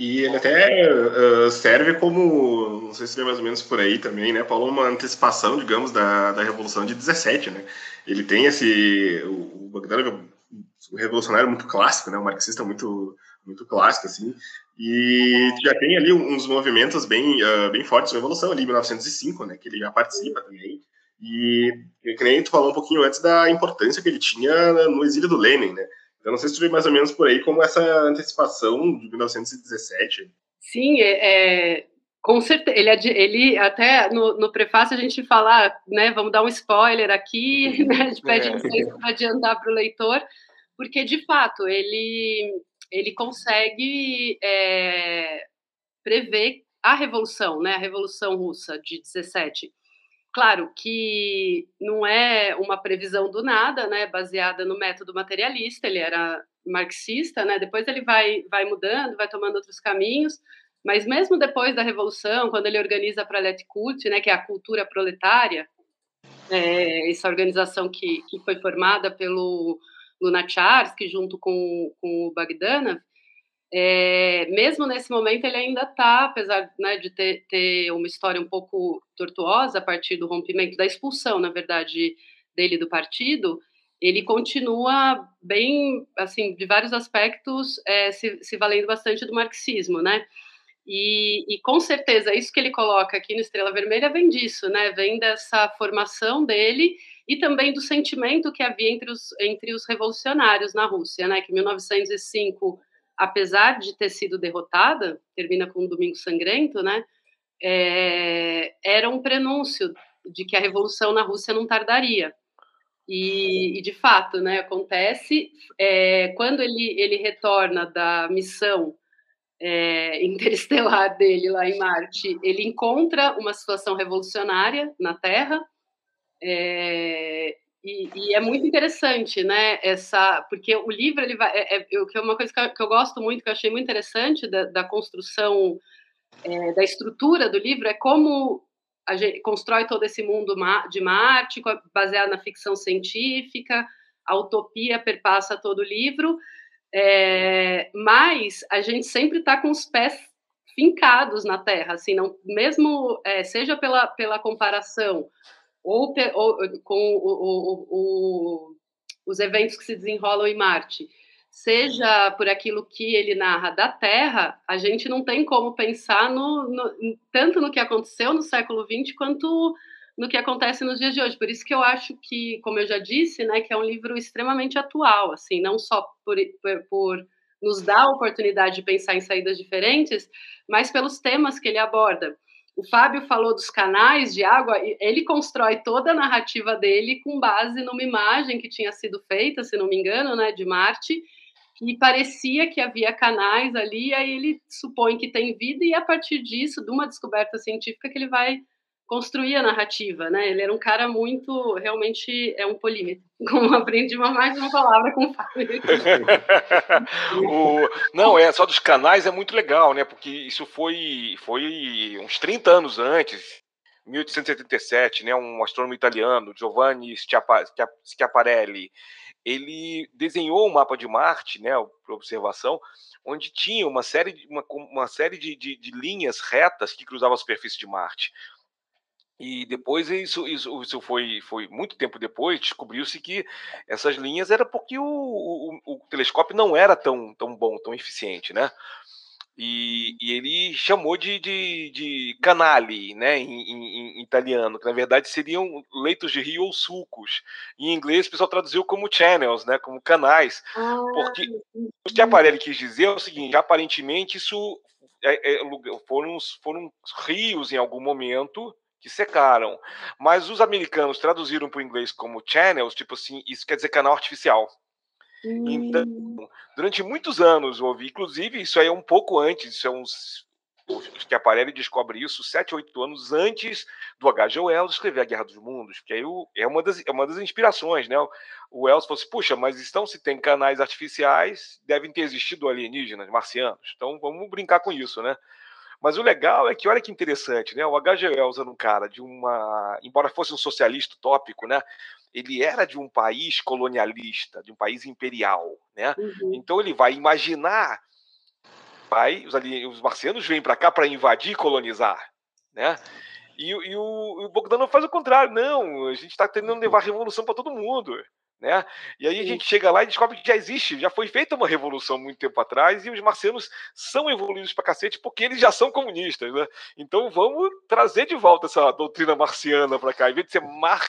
E ele até uh, serve como, não sei se é mais ou menos por aí também, né, Paulo, uma antecipação, digamos, da, da Revolução de 17, né? Ele tem esse, o, o é um revolucionário muito clássico, né, um marxista muito, muito clássico, assim, e já tem ali uns movimentos bem, uh, bem fortes. De revolução ali em 1905, né, que ele já participa também, e que nem tu falou um pouquinho antes da importância que ele tinha no exílio do Lenin, né, eu não sei se tu vê mais ou menos por aí como essa antecipação de 1917. Sim, é, é com certeza. Ele, ele até no, no, prefácio a gente fala, né? Vamos dar um spoiler aqui, *laughs* né? A gente pede é. licença para adiantar para o leitor, porque de fato ele ele consegue é, prever a revolução, né? A revolução russa de 17. Claro que não é uma previsão do nada, né, baseada no método materialista, ele era marxista, né, depois ele vai, vai mudando, vai tomando outros caminhos, mas mesmo depois da Revolução, quando ele organiza a Proletkult, né, que é a cultura proletária, é, essa organização que, que foi formada pelo Lunacharsky junto com, com o Bagdanov, é, mesmo nesse momento, ele ainda está, apesar né, de ter, ter, uma história um pouco tortuosa a partir do rompimento, da expulsão, na verdade, dele do partido, ele continua bem, assim, de vários aspectos, é, se, se, valendo bastante do marxismo, né? E, e, com certeza isso que ele coloca aqui no Estrela Vermelha vem disso, né? Vem dessa formação dele e também do sentimento que havia entre os, entre os revolucionários na Rússia, né? Que em 1905 apesar de ter sido derrotada, termina com um domingo sangrento, né? É, era um prenúncio de que a revolução na Rússia não tardaria. E, e de fato, né, acontece. É, quando ele, ele retorna da missão é, interestelar *laughs* dele lá em Marte, ele encontra uma situação revolucionária na Terra. É, e, e, é muito interessante, né? Essa, porque o livro ele vai, é, é, é uma coisa que eu, que eu, gosto muito, que eu achei muito interessante da, da construção, é, da estrutura do livro, é como a gente constrói todo esse mundo de Marte, baseado na ficção científica, a utopia perpassa todo o livro, é, mas a gente sempre está com os pés fincados na Terra, assim, não, mesmo é, seja pela, pela comparação ou, ou com o, o, o, os eventos que se desenrolam em Marte, seja por aquilo que ele narra da Terra, a gente não tem como pensar no, no, tanto no que aconteceu no século XX quanto no que acontece nos dias de hoje. Por isso que eu acho que, como eu já disse, né, que é um livro extremamente atual, assim, não só por, por, por nos dar a oportunidade de pensar em saídas diferentes, mas pelos temas que ele aborda. O Fábio falou dos canais de água, ele constrói toda a narrativa dele com base numa imagem que tinha sido feita, se não me engano, né, de Marte, e parecia que havia canais ali, aí ele supõe que tem vida, e a partir disso, de uma descoberta científica, que ele vai construir a narrativa, né? Ele era um cara muito, realmente é um polímetro. *laughs* Como aprendi uma mais uma palavra com o Fábio. *laughs* o, não, é só dos canais é muito legal, né? Porque isso foi foi uns 30 anos antes, 1877, né? Um astrônomo italiano, Giovanni Schiaparelli, ele desenhou um mapa de Marte, né, para observação, onde tinha uma série, uma, uma série de, de, de linhas retas que cruzavam a superfície de Marte. E depois isso, isso, isso foi, foi muito tempo depois, descobriu-se que essas linhas era porque o, o, o, telescópio não era tão, tão bom, tão eficiente, né? E, e ele chamou de, de, de canali, né, em, em, em, italiano, que na verdade seriam leitos de rio ou sulcos. Em inglês o pessoal traduziu como channels, né, como canais, ah, porque o que aparelho quis dizer é o seguinte, aparentemente isso é, é, foram, foram rios em algum momento que secaram. Mas os americanos traduziram para o inglês como channels, tipo assim, isso quer dizer canal artificial. Então, hum. durante muitos anos houve, inclusive, isso aí é um pouco antes, isso é uns. que Aparelli descobre isso sete, oito anos antes do H.G. Wells escrever A Guerra dos Mundos, porque aí é uma das, é uma das inspirações, né? O Wells falou assim, puxa, mas então se tem canais artificiais, devem ter existido alienígenas, marcianos, então vamos brincar com isso, né? Mas o legal é que, olha que interessante, né? O H.G. Wells era um cara de uma. Embora fosse um socialista utópico, né? Ele era de um país colonialista, de um país imperial, né? Uhum. Então ele vai imaginar. Vai, os, ali, os marcianos vêm para cá para invadir e colonizar, né? E, e, o, o Bogdanov faz o contrário. Não, a gente está tentando levar a revolução para todo mundo. Né? E aí a gente chega lá e descobre que já existe, já foi feita uma revolução muito tempo atrás e os marcianos são evoluídos pra cacete porque eles já são comunistas, né? Então vamos trazer de volta essa doutrina marciana para cá. Em vez de ser mar...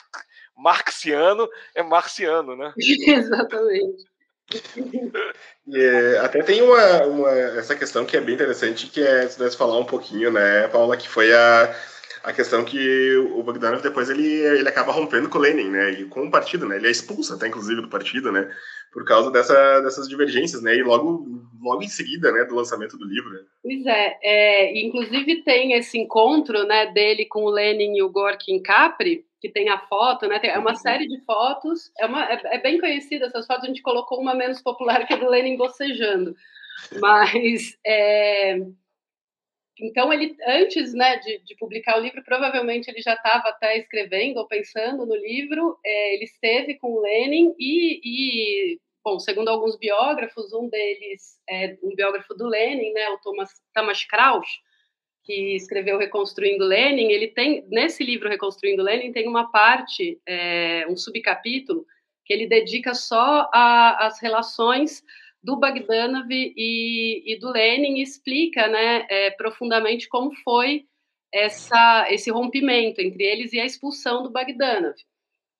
marxiano, é marciano, né? *laughs* Exatamente. *laughs* e, até tem uma, uma, essa questão que é bem interessante, que é se nós falar um pouquinho, né, Paula, que foi a a questão que o Bogdanov depois ele, ele acaba rompendo com o Lenin, né, e com o partido, né, ele é expulso até inclusive do partido, né, por causa dessa, dessas divergências, né, e logo, logo em seguida, né, do lançamento do livro. Né. Pois é, é, inclusive tem esse encontro, né, dele com o Lenin e o Gorky Capri, que tem a foto, né, é uma uhum. série de fotos, é, uma, é, é bem conhecida essas fotos, a gente colocou uma menos popular que é do Lenin bocejando, mas... É, então, ele, antes né, de, de, publicar o livro, provavelmente ele já estava até escrevendo ou pensando no livro. É, ele esteve com o Lenin e, e, bom, segundo alguns biógrafos, um deles é um biógrafo do Lenin, né, o Thomas, Thomas Krauss, que escreveu Reconstruindo Lenin. Ele tem, nesse livro Reconstruindo Lenin, tem uma parte, é, um subcapítulo, que ele dedica só às relações do Bogdanov e, e do Lenin e explica né, é, profundamente como foi essa, esse rompimento entre eles e a expulsão do Bogdanov.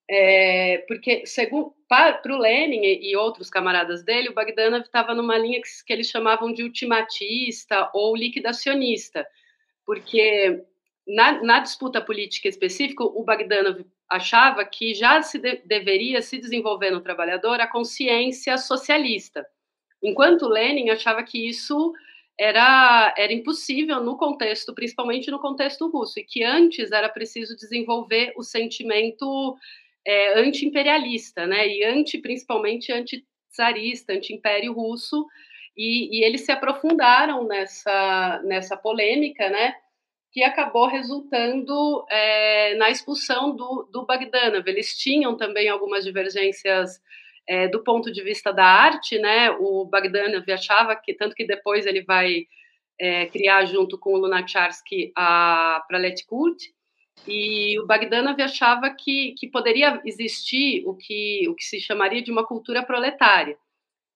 É, porque, segundo, para, o Lenin e, outros camaradas dele, o Bogdanov estava numa linha que, que, eles chamavam de ultimatista ou liquidacionista, porque na, na disputa política específica, o Bogdanov achava que já se de, deveria se desenvolver no trabalhador a consciência socialista, Enquanto Lenin achava que isso era, era impossível no contexto, principalmente no contexto russo, e que antes era preciso desenvolver o sentimento é, anti-imperialista, né, e anti, principalmente anti-czarista, anti-império russo, e, e, eles se aprofundaram nessa, nessa polêmica, né, que acabou resultando é, na expulsão do, do Bagdanov. Eles tinham também algumas divergências é, do ponto de vista da arte, né? O Bagdanov achava que, tanto que depois ele vai é, criar junto com o Lunacharsky a Pralet Kult, e o Bagdanov achava que, que poderia existir o que, o que se chamaria de uma cultura proletária.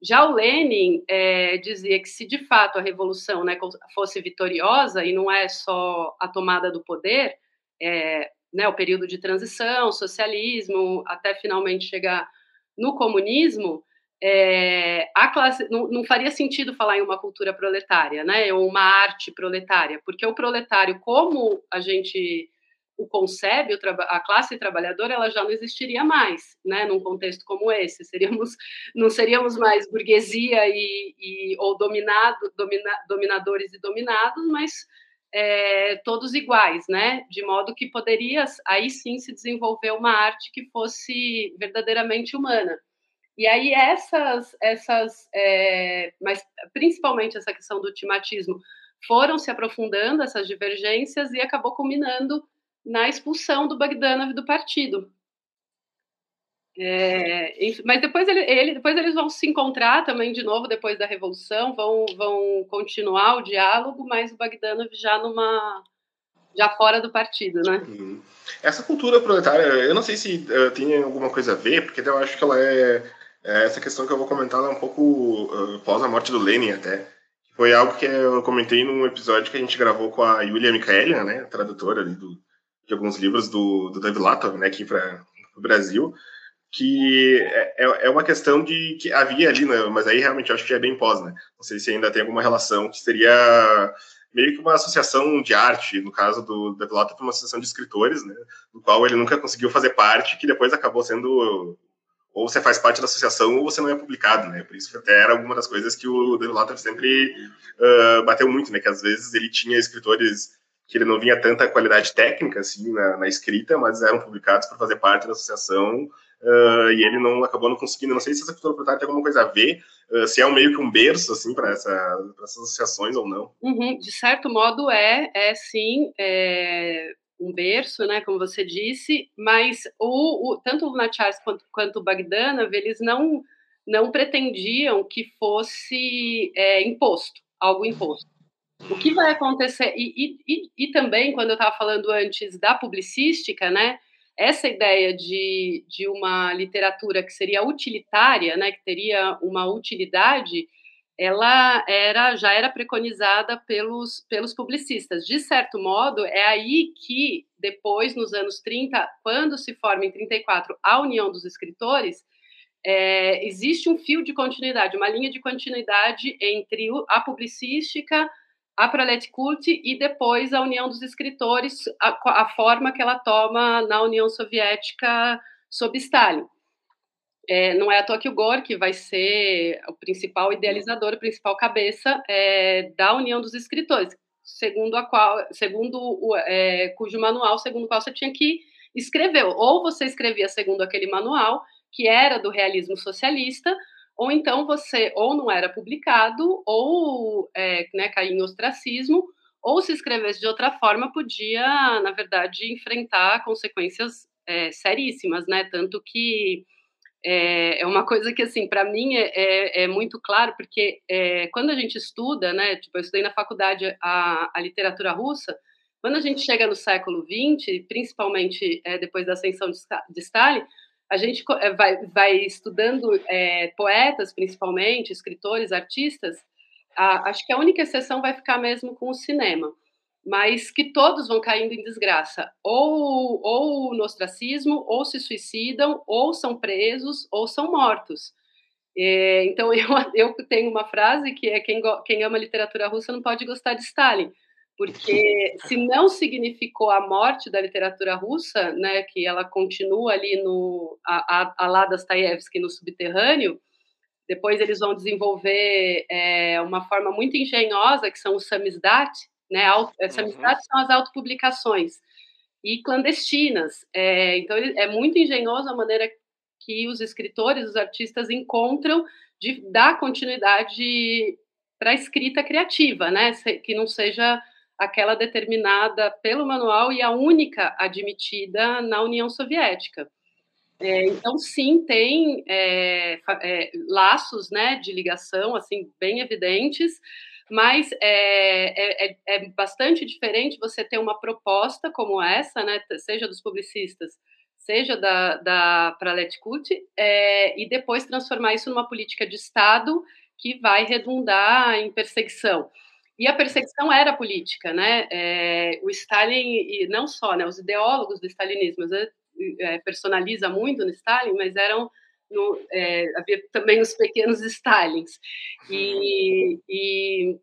Já o Lenin é, dizia que se de fato a revolução né, fosse vitoriosa e não é só a tomada do poder, é, né, o período de transição, socialismo, até finalmente chegar no comunismo, é, classe não, não, faria sentido falar em uma cultura proletária, né, ou uma arte proletária, porque o proletário, como a gente o concebe, o a classe trabalhadora, ela já não existiria mais, né, num contexto como esse. Seríamos, não seríamos mais burguesia e, e ou dominado, domina, dominadores e dominados, mas é, todos iguais, né, de modo que poderia aí sim se desenvolver uma arte que fosse verdadeiramente humana. E aí essas, essas, é, mas principalmente essa questão do timatismo, foram se aprofundando essas divergências e acabou culminando na expulsão do Bagdanov do partido. É, mas depois, ele, ele, depois eles vão se encontrar também de novo depois da revolução, vão, vão continuar o diálogo, mas o Bagdanov já numa já fora do partido, né? Uhum. Essa cultura proletária, eu não sei se uh, tem alguma coisa a ver, porque eu acho que ela é, é essa questão que eu vou comentar é um pouco uh, após a morte do Lenin até. Foi algo que eu comentei num episódio que a gente gravou com a Yulia Mikhaelia, né, tradutora do, de alguns livros do, do David Latov, né, aqui para o Brasil, que é, é, é uma questão de que havia ali, né, mas aí realmente eu acho que é bem pós, né? Não sei se ainda tem alguma relação que seria meio que uma associação de arte, no caso do David Latov, uma associação de escritores, né, do qual ele nunca conseguiu fazer parte, que depois acabou sendo ou você faz parte da associação ou você não é publicado, né? Por isso até era alguma das coisas que o David sempre uh, bateu muito, né? Que às vezes ele tinha escritores que ele não vinha tanta qualidade técnica assim na, na escrita, mas eram publicados para fazer parte da associação uh, e ele não acabou não conseguindo. Não sei se essa cultura proprietária tem alguma coisa a ver, uh, se é um meio que um berço assim para essa, essas associações ou não. Uhum, de certo modo é, é sim. É um berço, né, como você disse, mas o, o tanto o Lunacharsky quanto, quanto o Bagdanov, eles não não pretendiam que fosse é, imposto, algo imposto. O que vai acontecer, e, e, e também, quando eu estava falando antes da publicística, né, essa ideia de, de uma literatura que seria utilitária, né, que teria uma utilidade, ela era já era preconizada pelos, pelos publicistas. De certo modo, é aí que, depois, nos anos 30, quando se forma em 34 a União dos Escritores, é, existe um fio de continuidade, uma linha de continuidade entre a publicística a Prolet Cult e depois a União dos Escritores, a, a, forma que ela toma na União Soviética sob Stalin. É, não é à toa que o Gorky vai ser o principal idealizador, o principal cabeça é, da União dos Escritores, segundo a qual, segundo o, é, cujo manual, segundo o qual você tinha que escrever. Ou você escrevia segundo aquele manual, que era do realismo socialista, ou então você ou não era publicado, ou é, né, caía em ostracismo, ou se escrevesse de outra forma, podia, na verdade, enfrentar consequências é, seríssimas, né? Tanto que é, é uma coisa que, assim, para mim é, é, é, muito claro, porque é, quando a gente estuda, né? Tipo, eu estudei na faculdade a, a literatura russa, quando a gente chega no século XX, principalmente é, depois da ascensão de, de Stalin, a gente eh, vai, vai estudando é, poetas, principalmente, escritores, artistas, a, acho que a única exceção vai ficar mesmo com o cinema, mas que todos vão caindo em desgraça, ou, ou no ostracismo, ou se suicidam, ou são presos, ou são mortos. É, então, *laughs* eu, eu tenho uma frase que é: quem, quem ama literatura russa não pode gostar de Stalin porque *laughs* se não significou a morte da literatura russa, né, que ela continua ali no a, a, a lá Dostoiévski no subterrâneo, Depois eles vão desenvolver é, uma forma muito engenhosa, que são os samizdat, né? Auto, uhum. Samizdat são as autopublicações, e clandestinas. É, então, é muito engenhoso a maneira que os escritores, os artistas encontram de dar continuidade para a escrita criativa, né? Que não seja aquela determinada pelo manual e a única admitida na União Soviética. É, então, sim, tem é, é, laços né, de ligação assim bem evidentes, mas é, é, é, é, bastante diferente você ter uma proposta como essa, né, seja dos publicistas, seja da, da Praletkut, é, e depois transformar isso numa política de Estado que vai redundar em perseguição. E a perseguição era política, né? É, o Stalin, e não só, né, os ideólogos do stalinismo, é, personaliza muito no Stalin, mas eram no, é, havia também os pequenos Stalins. E, e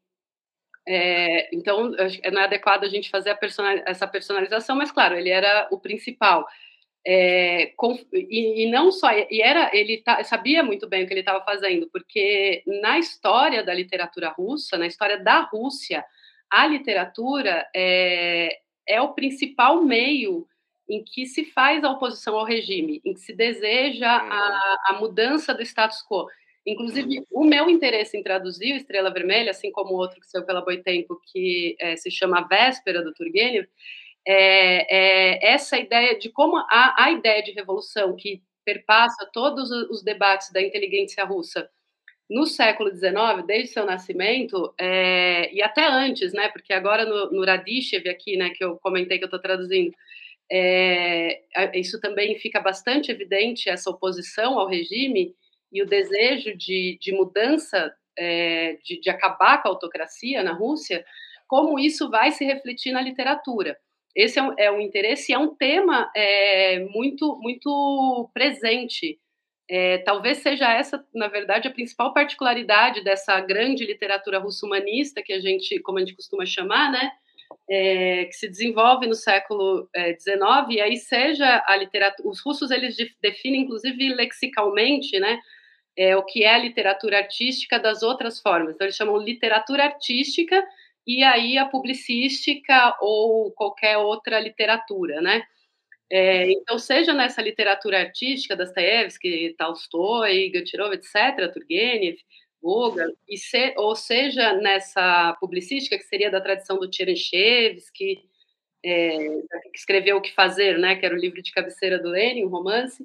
é, então não é adequado a gente fazer personal, essa personalização, mas claro, ele era o principal. É, com, e, e, não só e era ele tá, sabia muito bem o que ele estava fazendo porque na história da literatura russa na história da Rússia a literatura é, é o principal meio em que se faz a oposição ao regime, em que se deseja a, uhum. a mudança do status quo. Inclusive, o meu interesse em traduzir o Estrela Vermelha, assim como outro que saiu pela Boitempo, que é, se chama Véspera do Turgenev, é, é, essa ideia de como a, a ideia de revolução que perpassa todos os debates da inteligência russa no século XIX, desde seu nascimento, é, e até antes, né, porque agora no, no Radishev aqui, né, que eu comentei que eu estou traduzindo, é, isso também fica bastante evidente, essa oposição ao regime e o desejo de, de mudança, é, de, de acabar com a autocracia na Rússia, como isso vai se refletir na literatura. Esse é um, é um interesse, é um tema é, muito, muito presente. É, talvez seja essa, na verdade, a principal particularidade dessa grande literatura russo-humanista que a gente, como a gente costuma chamar, né, é, que se desenvolve no século XIX, é, e aí seja a literatura, os russos eles definem inclusive lexicalmente, né, é, o que é a literatura artística das outras formas. Então eles chamam literatura artística e aí a publicística ou qualquer outra literatura, né? É, então, seja nessa literatura artística, Dostoiévski, Tolstói, Gotchirov, etc., Turgenev, Gogol, e se, ou seja, nessa publicística, que seria da tradição do Tcherenchevsky, é, que escreveu O Que Fazer, né, que era o livro de cabeceira do Lenin, um romance,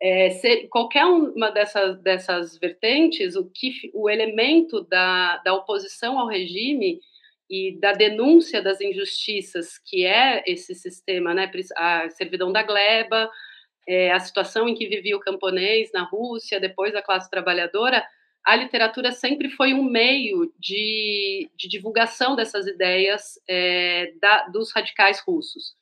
é, se, qualquer uma dessas, dessas vertentes, o, que, o elemento da, da oposição ao regime e da denúncia das injustiças que é esse sistema, né, a servidão da gleba, é, a situação em que vivia o camponês na Rússia, depois a classe trabalhadora, a literatura sempre foi um meio de, de divulgação dessas ideias é, da, dos radicais russos.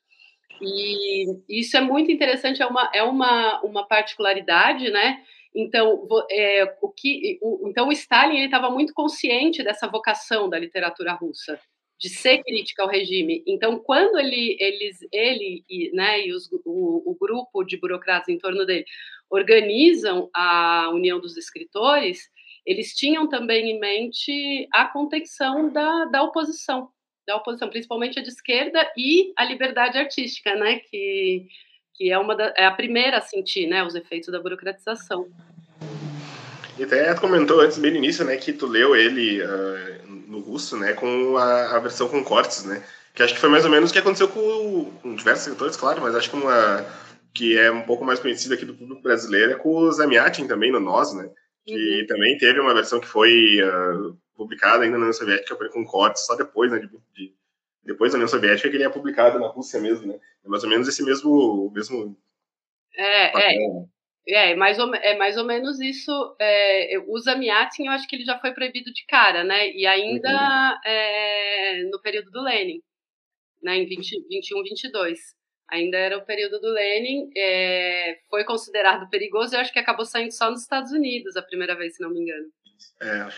E isso é muito interessante, é uma, é uma, uma particularidade, né? Então, é, o que, o, então o Stalin estava muito consciente dessa vocação da literatura russa, de ser crítica ao regime. Então, quando ele, eles, ele e, né, e os, o, o grupo de burocratas em torno dele organizam a União dos Escritores, eles tinham também em mente a contenção da, da oposição, da oposição, principalmente a de esquerda e a liberdade artística, né, que, que é, uma da, é a primeira a sentir né, os efeitos da burocratização. E até comentou antes, bem no início, né, que tu leu ele uh, no russo, né, com a, a, versão com cortes, né, que acho que foi mais ou menos o que aconteceu com, com diversos escritores, claro, mas acho que uma que é um pouco mais conhecida aqui do público brasileiro é com o Zamiatin também no Nós, né, que uhum. também teve uma versão que foi uh, publicada ainda na União Soviética com cortes só depois, né, de, de, depois da União Soviética que ele é publicado na Rússia mesmo, né, é mais ou menos esse mesmo mesmo é, papel, é. Né? É, mais ou, é mais ou menos isso. É, o Zamiatin, eu acho que ele já foi proibido de cara, né? E ainda uhum. é, no período do Lenin, né? Em 20, 21, 22 ainda era o período do Lenin, é, foi considerado perigoso e acho que acabou saindo só nos Estados Unidos a primeira vez, se não me engano. É,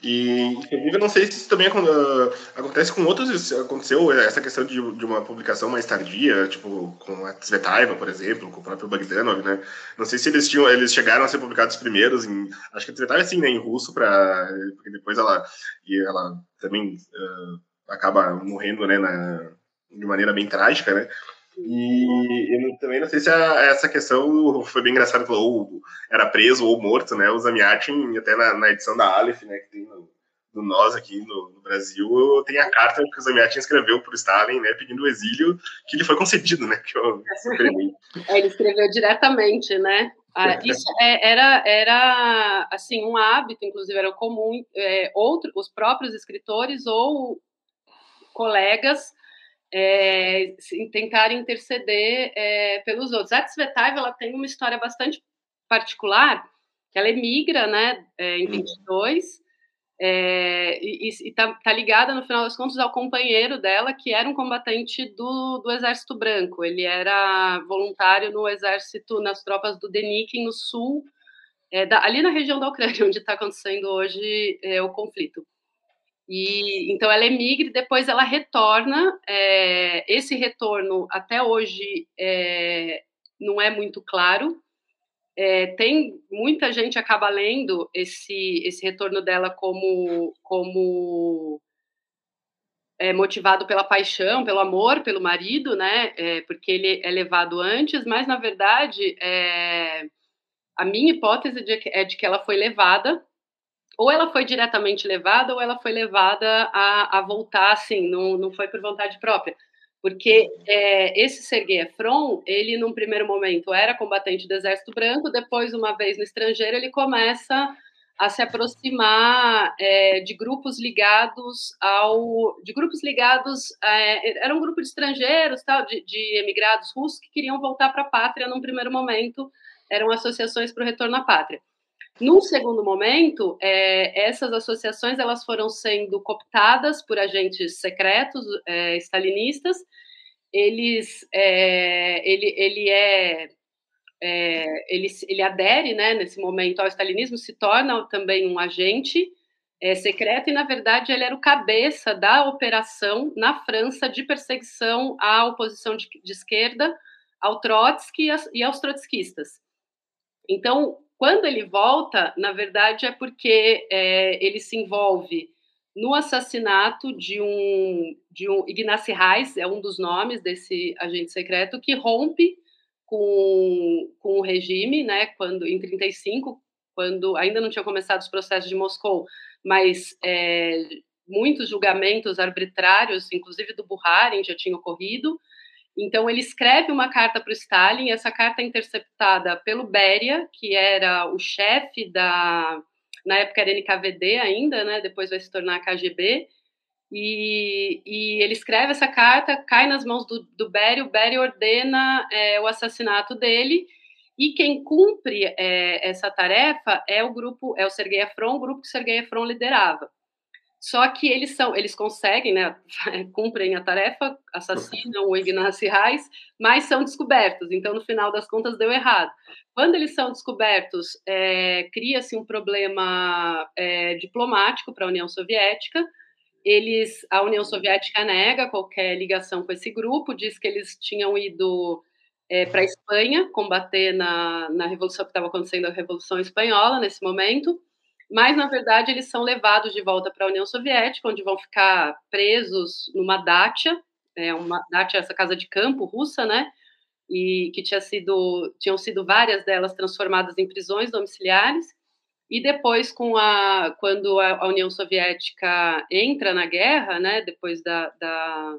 E, inclusive, eu não sei se isso também uh, acontece com outros. Aconteceu essa questão de, de, uma publicação mais tardia, tipo com a Tsvetaeva, por exemplo, com o próprio Bogdanov, né? Não sei se eles tinham, eles chegaram a ser publicados primeiros em, acho que a Tsvetaeva sim, né, em russo, para porque depois ela e ela também uh, acaba morrendo, né, na, de maneira bem trágica, né? E eu também não sei se a, essa questão foi bem engraçada, ou era preso ou morto, né? O Zamiatin, até na, na, edição da Aleph, né, que tem do Nós aqui no, no, Brasil, tem a carta que o Zamiatin escreveu para o Stalin, né, pedindo o exílio, que lhe foi concedido, né? Que eu é, *laughs* ele escreveu diretamente, né? Ah, isso é, era, era assim um hábito, inclusive era comum é, outro, os próprios escritores ou colegas é, tentar interceder é, pelos outros. A Tsvetaeva, ela tem uma história bastante particular, que ela emigra, né, é, em 22, hum. É, e está tá ligada, no final das contas, ao companheiro dela, que era um combatente do, do Exército Branco. Ele era voluntário no exército, nas tropas do Denikin, no sul, é, da, ali na região da Ucrânia, *laughs* onde está acontecendo hoje é, o conflito. E então ela emigra e depois ela retorna. É, esse retorno até hoje é, não é muito claro. É, tem muita gente acaba lendo esse esse retorno dela como como é, motivado pela paixão, pelo amor, pelo marido, né? É, porque ele é levado antes, mas na verdade é, a minha hipótese de, é de que ela foi levada ou ela foi diretamente levada ou ela foi levada a, a voltar, assim, não, não foi por vontade própria. Porque é, esse Sergei Efron, ele num primeiro momento era combatente do Exército Branco, depois, uma vez no estrangeiro, ele começa a se aproximar é, de grupos ligados ao de grupos ligados é, era um grupo de estrangeiros tal de, de emigrados russos que queriam voltar para a pátria num primeiro momento. Eram associações para o retorno à pátria num segundo momento, é, essas associações elas foram sendo cooptadas por agentes secretos é, stalinistas. Eles, é, ele, ele é, é, ele, ele adere, né, nesse momento ao stalinismo, se torna também um agente é, secreto e, na verdade, ele era o cabeça da operação na França de perseguição à oposição de, de esquerda, ao Trotsky e, e aos trotskistas. Então, quando ele volta, na verdade, é porque é, ele se envolve no assassinato de um, de um Ignacy Reis, é um dos nomes desse agente secreto, que rompe com, com o regime, né, quando, em 35, quando ainda não tinha começado os processos de Moscou, mas é, muitos julgamentos arbitrários, inclusive do Buharin, já tinham ocorrido, então, ele escreve uma carta para o Stalin, essa carta é interceptada pelo Beria, que era o chefe da. Na época era NKVD ainda, né? depois vai se tornar KGB. E, e ele escreve essa carta, cai nas mãos do, do Beria, o Beria ordena é, o assassinato dele. E quem cumpre é, essa tarefa é o grupo, é o Sergei Afron, o grupo que o Sergei Afron liderava. Só que eles são, eles conseguem, né, *laughs* cumprem a tarefa, assassinam o Ignacy Reis, mas são descobertos. Então, no final das contas, deu errado. Quando eles são descobertos, é, cria-se um problema é, diplomático para a União Soviética. Eles, a União Soviética nega qualquer ligação com esse grupo, diz que eles tinham ido é, para a Espanha combater na, na revolução que estava acontecendo, a Revolução Espanhola nesse momento mas na verdade eles são levados de volta para a União Soviética, onde vão ficar presos numa dacha, é uma dacha essa casa de campo russa, né? E que tinha sido, tinham sido várias delas transformadas em prisões domiciliares. E depois, com a, quando a, União Soviética entra na guerra, né? Depois da, da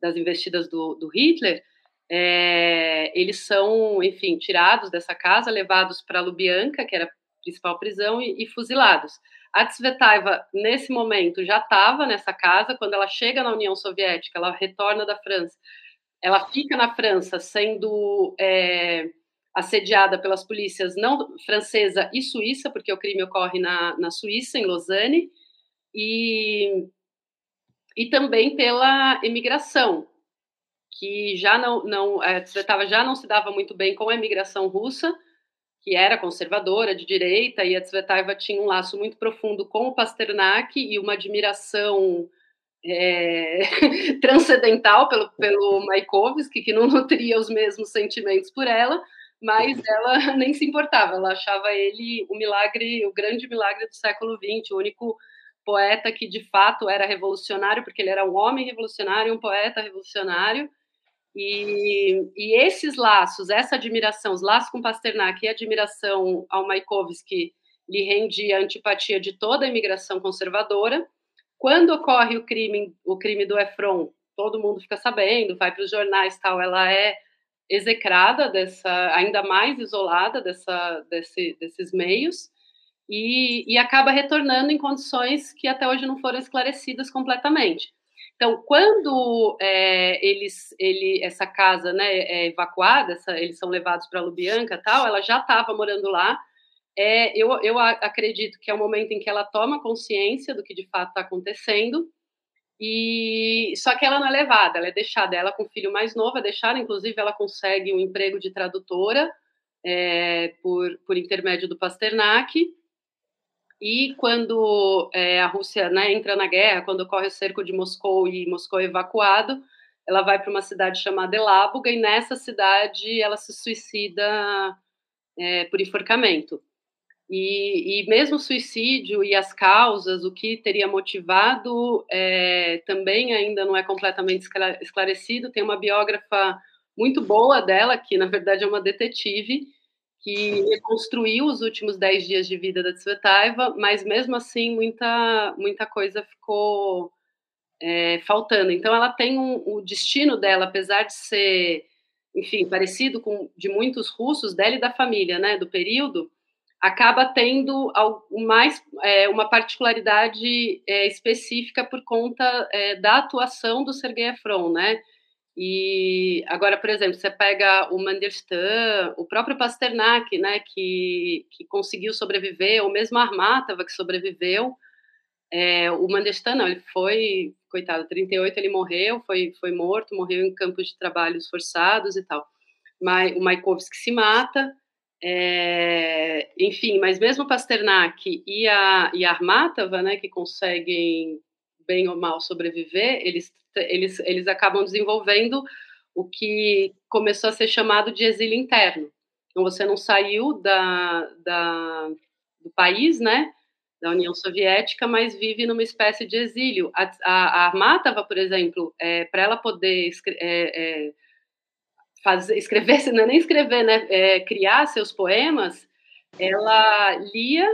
das investidas do, do Hitler, é, eles são, enfim, tirados dessa casa, levados para Lubyanka, que era principal prisão e, e fuzilados. A Tsvetaeva, nesse momento, já estava nessa casa. Quando ela chega na União Soviética, ela retorna da França. Ela fica na França sendo é, assediada pelas polícias não francesa e suíça, porque o crime ocorre na, na Suíça, em Lausanne, e, e também pela imigração, que já não, não a Tsvetaeva já não se dava muito bem com a imigração russa, que era conservadora, de direita, e a Tsvetaeva tinha um laço muito profundo com o Pasternak e uma admiração é, *laughs* transcendental pelo, pelo Maikovsky, que não *laughs* nutria os mesmos sentimentos por ela, mas ela *laughs* nem se importava, ela achava ele o milagre, o grande milagre do século XX, o único poeta que de fato era revolucionário, porque ele era um homem revolucionário, um poeta revolucionário, e, e, esses laços, essa admiração, os laços com Pasternak e a admiração ao Maikovsky lhe rende a antipatia de toda a imigração conservadora. Quando ocorre o crime, o crime do Efron, todo mundo fica sabendo, vai para os jornais tal, ela é execrada dessa, ainda mais isolada dessa, desse, desses meios e, e acaba retornando em condições que até hoje não foram esclarecidas completamente. Então, quando é, eles, ele, essa casa né, é evacuada, essa, eles são levados para Lubianca tal, ela já estava morando lá. É, eu, eu acredito que é o momento em que ela toma consciência do que de fato está acontecendo. E só que ela não é levada, ela é deixada. Ela com o filho mais novo é deixada. Inclusive, ela consegue um emprego de tradutora é, por, por intermédio do Pasternak. E quando é, a Rússia né, entra na guerra, quando ocorre o cerco de Moscou e Moscou é evacuado, ela vai para uma cidade chamada Elábuga e nessa cidade ela se suicida é, por enforcamento. E, e, mesmo o suicídio e as causas, o que teria motivado, é, também ainda não é completamente esclarecido. Tem uma biógrafa muito boa dela, que na verdade é uma detetive, que reconstruiu os últimos dez dias de vida da Tsvetaeva, mas mesmo assim muita, muita coisa ficou é, faltando. Então ela tem um, o destino dela, apesar de ser, enfim, parecido com de muitos russos, dela e da família, né, do período, acaba tendo mais é, uma particularidade é, específica por conta é, da atuação do Sergei Efron, né? E agora, por exemplo, você pega o Mandelstam, o próprio Pasternak, né, que, que conseguiu sobreviver, ou mesmo a Armatava, que sobreviveu. É, o Mandelstam, não, ele foi, coitado, 38 ele morreu, foi, foi morto, morreu em campos de trabalhos forçados e tal. Mas, o Maikovsky se mata, é, enfim, mas mesmo o Pasternak e a, e a Armatava, né, que conseguem bem ou mal sobreviver, eles eles, eles acabam desenvolvendo o que começou a ser chamado de exílio interno. Então, você não saiu da, da, do país, né, da União Soviética, mas vive numa espécie de exílio. A, a, a por exemplo, é, para ela poder é, é, fazer, escrever, *laughs* não é nem escrever, né, é, criar seus poemas, ela lia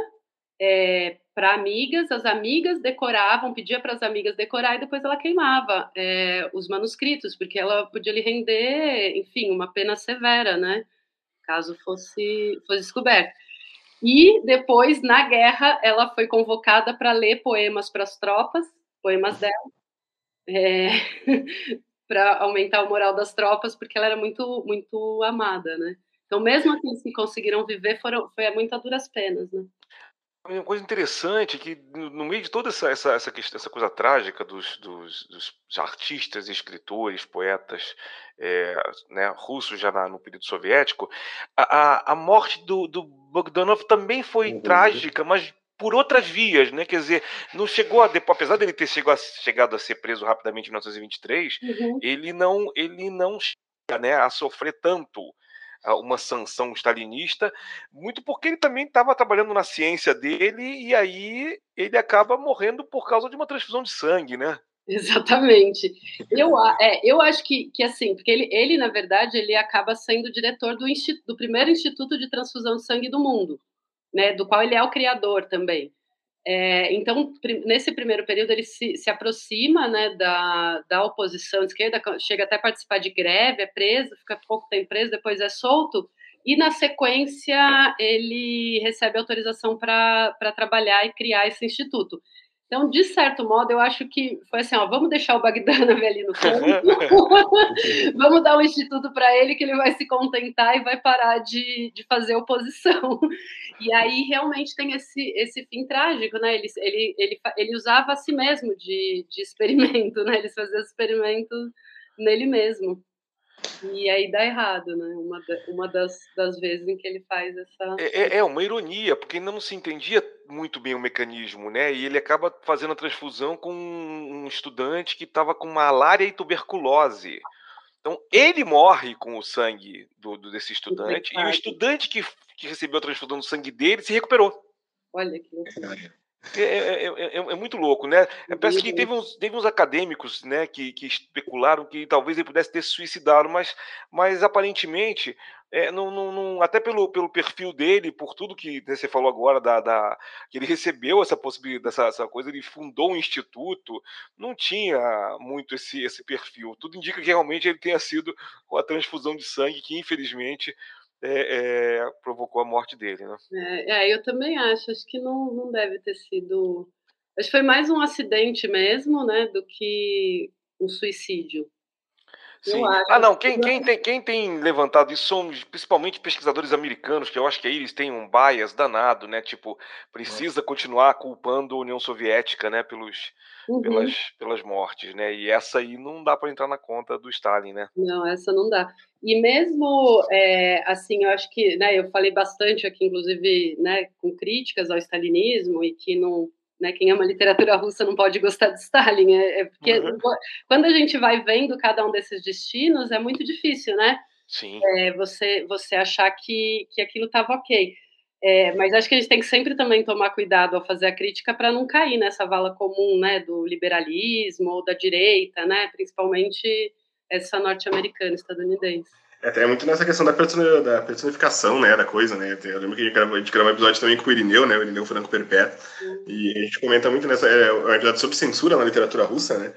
é, para amigas, as amigas decoravam, pedia para as amigas decorar e depois ela queimava é, os manuscritos, porque ela podia lhe render, enfim, uma pena severa, né? Caso fosse, fosse descoberto. E depois, na guerra, ela foi convocada para ler poemas para as tropas, poemas dela, é, *laughs* para aumentar o moral das tropas, porque ela era muito, muito amada, né? Então, mesmo aqueles que conseguiram viver, foram, foi muito a duras penas, né? Uma coisa interessante é que, no meio de toda essa, essa, essa, essa coisa trágica dos, dos, dos, artistas, escritores, poetas é, né, russos já na, no período soviético, a, a, morte do, do Bogdanov também foi uhum. trágica, mas por outras vias, né? Quer dizer, não chegou a apesar dele ter chegado a, chegado a ser preso rapidamente em 1923, uhum. ele não ele não chega, né, a sofrer tanto uma sanção stalinista, muito porque ele também estava trabalhando na ciência dele e aí ele acaba morrendo por causa de uma transfusão de sangue, né? Exatamente. Eu, é, eu acho que, que assim, porque ele, ele, na verdade, ele acaba sendo diretor do, do primeiro Instituto de Transfusão de Sangue do mundo, né, do qual ele é o criador também. É, então, nesse primeiro período, ele se, se aproxima né, da, da oposição esquerda, chega até a participar de greve, é preso, fica pouco tempo preso, depois é solto, e na sequência ele recebe autorização para trabalhar e criar esse instituto. Então, de certo modo, eu acho que foi assim, ó, vamos deixar o Bagdana *laughs* ali no canto, *laughs* vamos dar um instituto para ele que ele vai se contentar e vai parar de, de fazer oposição. E aí realmente tem esse, esse fim trágico, né? Ele, ele, ele, ele usava a si mesmo de, de experimento, né? Ele fazia experimentos nele mesmo. E aí dá errado, né? Uma, uma das, das vezes em que ele faz essa. É, é, é, uma ironia, porque ainda não se entendia muito bem o mecanismo, né? E ele acaba fazendo a transfusão com um estudante que estava com malária e tuberculose. Então, ele morre com o sangue do, do desse estudante, e o estudante que, que recebeu a transfusão do sangue dele se recuperou. Olha que loucura. É, é, é, é, muito louco, né? Parece que teve uns, teve uns acadêmicos né, que, que especularam que talvez ele pudesse ter se suicidado, mas, mas aparentemente, é, não, não, não, até pelo, pelo perfil dele, por tudo que você falou agora, da, da que ele *laughs* recebeu essa possibilidade, essa, essa coisa, ele fundou um instituto, não tinha muito esse, esse perfil. Tudo indica que realmente ele tenha sido com a transfusão de sangue, que infelizmente é, é, provocou a morte dele, né? É, é, eu também acho. Acho que não, não deve ter sido. Acho que foi mais um acidente mesmo, né, do que um suicídio. Sim. Ah, não. Quem, quem, tem, quem tem levantado isso são principalmente pesquisadores americanos, que eu acho que aí eles têm um bias danado, né? Tipo, precisa continuar culpando a União Soviética, né? Pelos, uhum. pelas, pelas mortes, né? E essa aí não dá para entrar na conta do Stalin, né? Não, essa não dá. E mesmo, é, assim, eu acho que, né? Eu falei bastante aqui, inclusive, né? Com críticas ao stalinismo e que não né, quem ama literatura russa não pode gostar de Stalin, é, é porque uhum. quando a gente vai vendo cada um desses destinos é muito difícil, né? Sim. É, você você achar que, que aquilo estava ok. É, mas acho que a gente tem que sempre também tomar cuidado ao fazer a crítica para não cair nessa vala comum, né, do liberalismo ou da direita, né, principalmente essa norte-americana, estadunidense. É, é muito nessa questão da, da personificação, né, da coisa, né? Eu lembro que a gente gravou, a gente gravou um episódio também com o Irineu, né, o Irineu Franco Perpétuo, uhum. e a gente comenta muito nessa, é, um episódio sobre censura na literatura russa, né?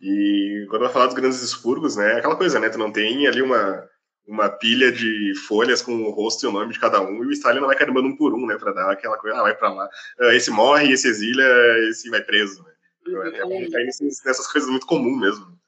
E quando vai falar dos grandes expurgos, né, aquela coisa, né, tu não tem ali uma, uma pilha de folhas com o rosto e o nome de cada um, e o Stalin vai carimbando um por um, né, pra dar aquela coisa, ah, vai pra lá, ah, esse morre, esse exila, esse vai preso, né? Então, é, é, nessas coisas muito comum mesmo.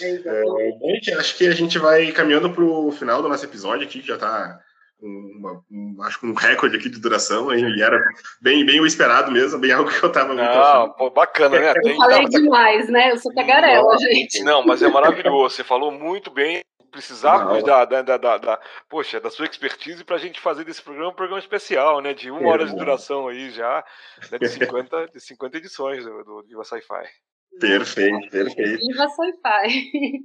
É, é, acho que a gente vai caminhando para o final do nosso episódio aqui, que já está uma, um, acho que um recorde aqui de duração, e era bem, bem o esperado mesmo, bem algo que eu estava muito Não, pô, bacana, né? Eu falei demais, né? Eu sou tagarela, gente. Não, mas é maravilhoso, você falou muito bem, precisávamos da, da, da, da, da, poxa, da sua expertise para a gente fazer desse programa um programa especial, né? De uma é, hora de duração aí já, né, de, 50, de 50 edições do, do Viva Sci-Fi. Perfeito, perfeito. Viva Sci-Fi.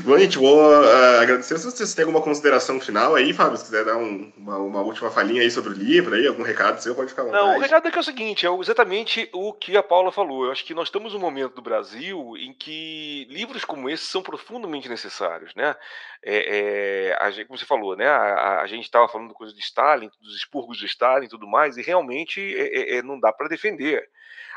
*laughs* Bom, gente, vou uh, agradecer. Se você tem alguma consideração final aí, Fábio, se quiser dar um, uma, uma, última falinha aí sobre o livro, aí, algum recado seu, pode ficar à Não, o recado é que é o seguinte, é exatamente o que a Paula falou. Eu acho que nós estamos num momento do Brasil em que livros como esse são profundamente necessários, né? É, é, a gente, como você falou, né? A, a gente estava falando coisa de Stalin, dos expurgos de Stalin e tudo mais, e realmente é, é, é não dá para defender.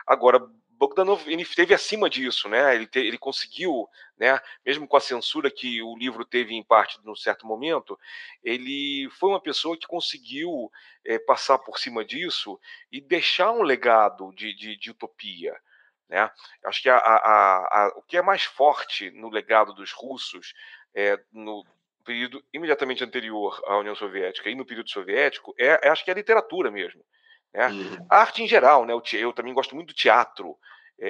Agora, Bogdanov ele esteve acima disso, né? Ele, te, ele conseguiu, né? Mesmo com a censura que o livro teve em parte num certo momento, ele foi uma pessoa que conseguiu é, passar por cima disso e deixar um legado de, de, de utopia. Né? Acho que a, a, a, o que é mais forte no legado dos russos é, no período imediatamente anterior à União Soviética e no período soviético é, é acho que é a literatura mesmo. Né? Uhum. A arte em geral, né? eu também gosto muito do teatro é,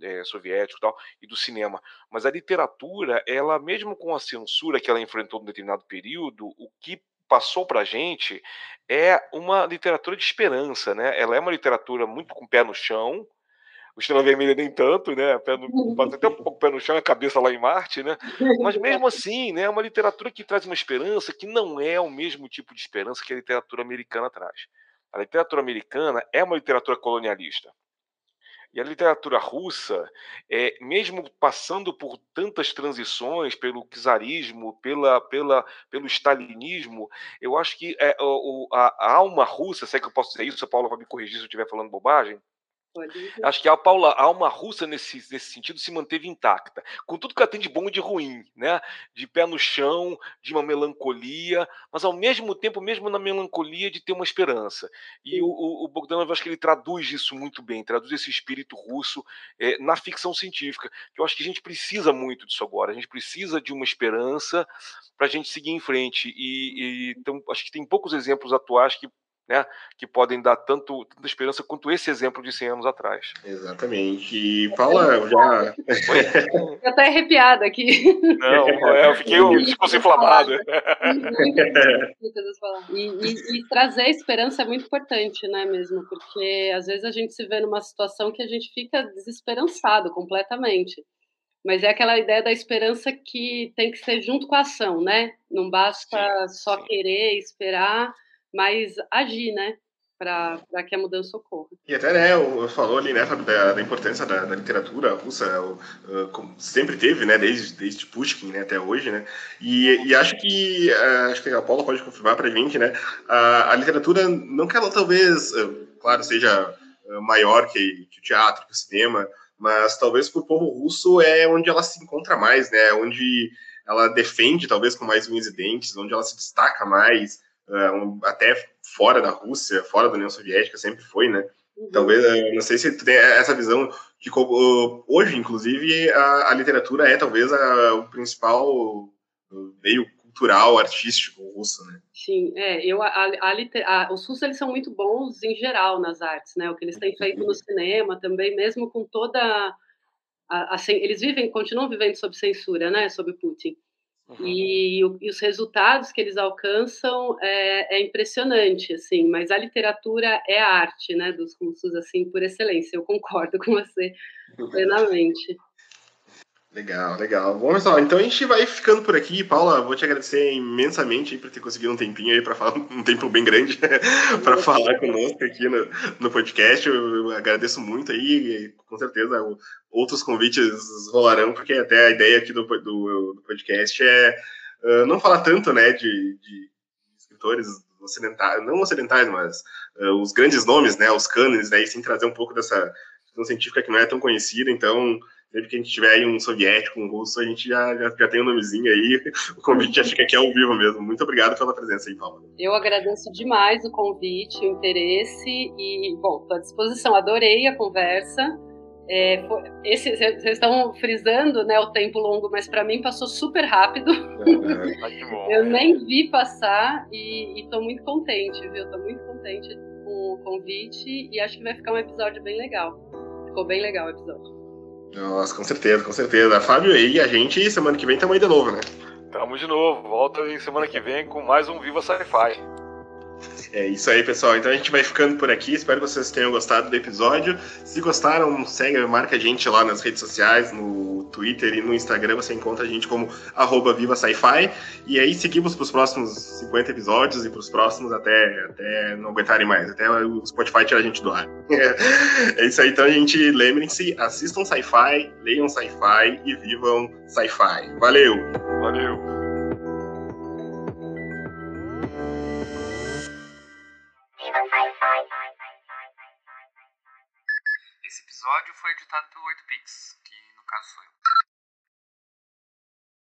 é, é, soviético e tal, e do cinema. Mas a literatura, ela mesmo com a censura que ela enfrentou em determinado período, o que passou para a gente é uma literatura de esperança, né? Ela é uma literatura muito com o pé no chão, o Estrela Vermelha nem tanto, né? Pé no, até um pouco pé no chão, a cabeça lá em Marte, né? Mas mesmo assim, né? É uma literatura que traz uma esperança que não é o mesmo tipo de esperança que a literatura americana traz. A literatura americana é uma literatura colonialista. E a literatura russa, é, mesmo passando por tantas transições, pelo czarismo, pela, pela, pelo stalinismo, eu acho que é, o, a, a, alma russa, se é que eu posso dizer isso, a Paula vai me corrigir se eu estiver falando bobagem, Acho que a Paula, a alma russa nesse, nesse sentido se manteve intacta, com tudo que ela tem de bom e de ruim, né? De pé no chão, de uma melancolia, mas ao mesmo tempo, mesmo na melancolia, de ter uma esperança. E o, o, o Bogdanov, eu acho que ele traduz isso muito bem, traduz esse espírito russo é, na ficção científica. Que eu acho que a gente precisa muito disso agora. A gente precisa de uma esperança para a gente seguir em frente. E, e então, acho que tem poucos exemplos atuais que né, que podem dar tanto tanta esperança quanto esse exemplo de 100 anos atrás. Exatamente. E Paula, já. Eu até arrepiada aqui. Não, é, eu fiquei um discurso inflamado. E, e, e, trazer esperança é muito importante, né, mesmo? Porque às vezes a gente se vê numa situação que a gente fica desesperançado completamente. Mas é aquela ideia da esperança que tem que ser junto com a ação, né? Não basta sim, só sim. querer, esperar, mas agir, né? Para que a mudança ocorra. E até, né, falou ali, né, da, da importância da, da, literatura russa, o, uh, sempre teve, né, desde, desde Pushkin, né, até hoje, né, e, e acho que, uh, acho que a Paula pode confirmar para a gente, né, a, a literatura, não que ela talvez, uh, claro, seja maior que, que o teatro, que o cinema, mas talvez para o povo russo é onde ela se encontra mais, né? Onde ela defende, talvez com mais unhas e dentes, onde ela se destaca mais, até fora da Rússia, fora da União Soviética, sempre foi, né? Uhum. Talvez, uh, não sei se tu tem essa visão de como, uh, hoje, inclusive, a, a literatura é talvez a, o principal meio cultural, artístico russo, né? Sim, é, eu, a, a, a, os russos eles são muito bons em geral nas artes, né? O que eles têm feito no cinema também, mesmo com toda assim, eles vivem, continuam vivendo sob censura, né? Sob Putin. Uhum. E, e, os resultados que eles alcançam é, é, impressionante, assim. Mas a literatura é a arte, né? Dos russos, assim, por excelência. Eu concordo *laughs* com você plenamente. Legal, legal. Bom, pessoal, então a gente vai ficando por aqui. Paula, vou te agradecer imensamente por ter conseguido um tempinho aí para falar, um tempo bem grande *laughs* para falar conosco aqui no, no podcast. Eu agradeço muito aí, com certeza outros convites rolarão, porque até a ideia aqui do, do, do podcast é uh, não falar tanto, né, de, de escritores ocidentais, não ocidentais, mas uh, os grandes nomes, né, os cânones, né, e sim trazer um pouco dessa científica que não é tão conhecida, então Sempre que a gente tiver aí um soviético, um russo, a gente já, já, já tem um nomezinho aí. *laughs* O convite já fica aqui ao vivo mesmo. Muito obrigado pela presença aí, Paula. Eu agradeço demais o convite, o interesse e, bom, estou à disposição. Adorei a conversa. É, foi, esse, vocês estão frisando né, o tempo longo, mas para mim passou super rápido. É, *laughs* Eu nem vi passar e estou muito contente, viu? Estou muito contente com o convite e acho que vai ficar um episódio bem legal. Ficou bem legal o episódio. Nossa, com certeza, com certeza. Fábio, e a gente semana que vem estamos aí de novo, né? Tamo de novo. Volta semana que vem com mais um Viva Sci-Fi. É isso aí, pessoal. Então a gente vai ficando por aqui. Espero que vocês tenham gostado do episódio. Se gostaram, segue, marca a gente lá nas redes sociais, no Twitter e no Instagram. Você encontra a gente como arroba Viva Sci-Fi. E aí seguimos para os próximos 50 episódios e para os próximos até, até não aguentarem mais, até o Spotify tirar a gente do ar. *laughs* é isso aí. Então gente, lembrem-se, assistam Sci-Fi, leiam Sci-Fi e vivam Sci-Fi. Valeu! Valeu! Esse episódio foi editado pelo 8pix, que no caso sou eu.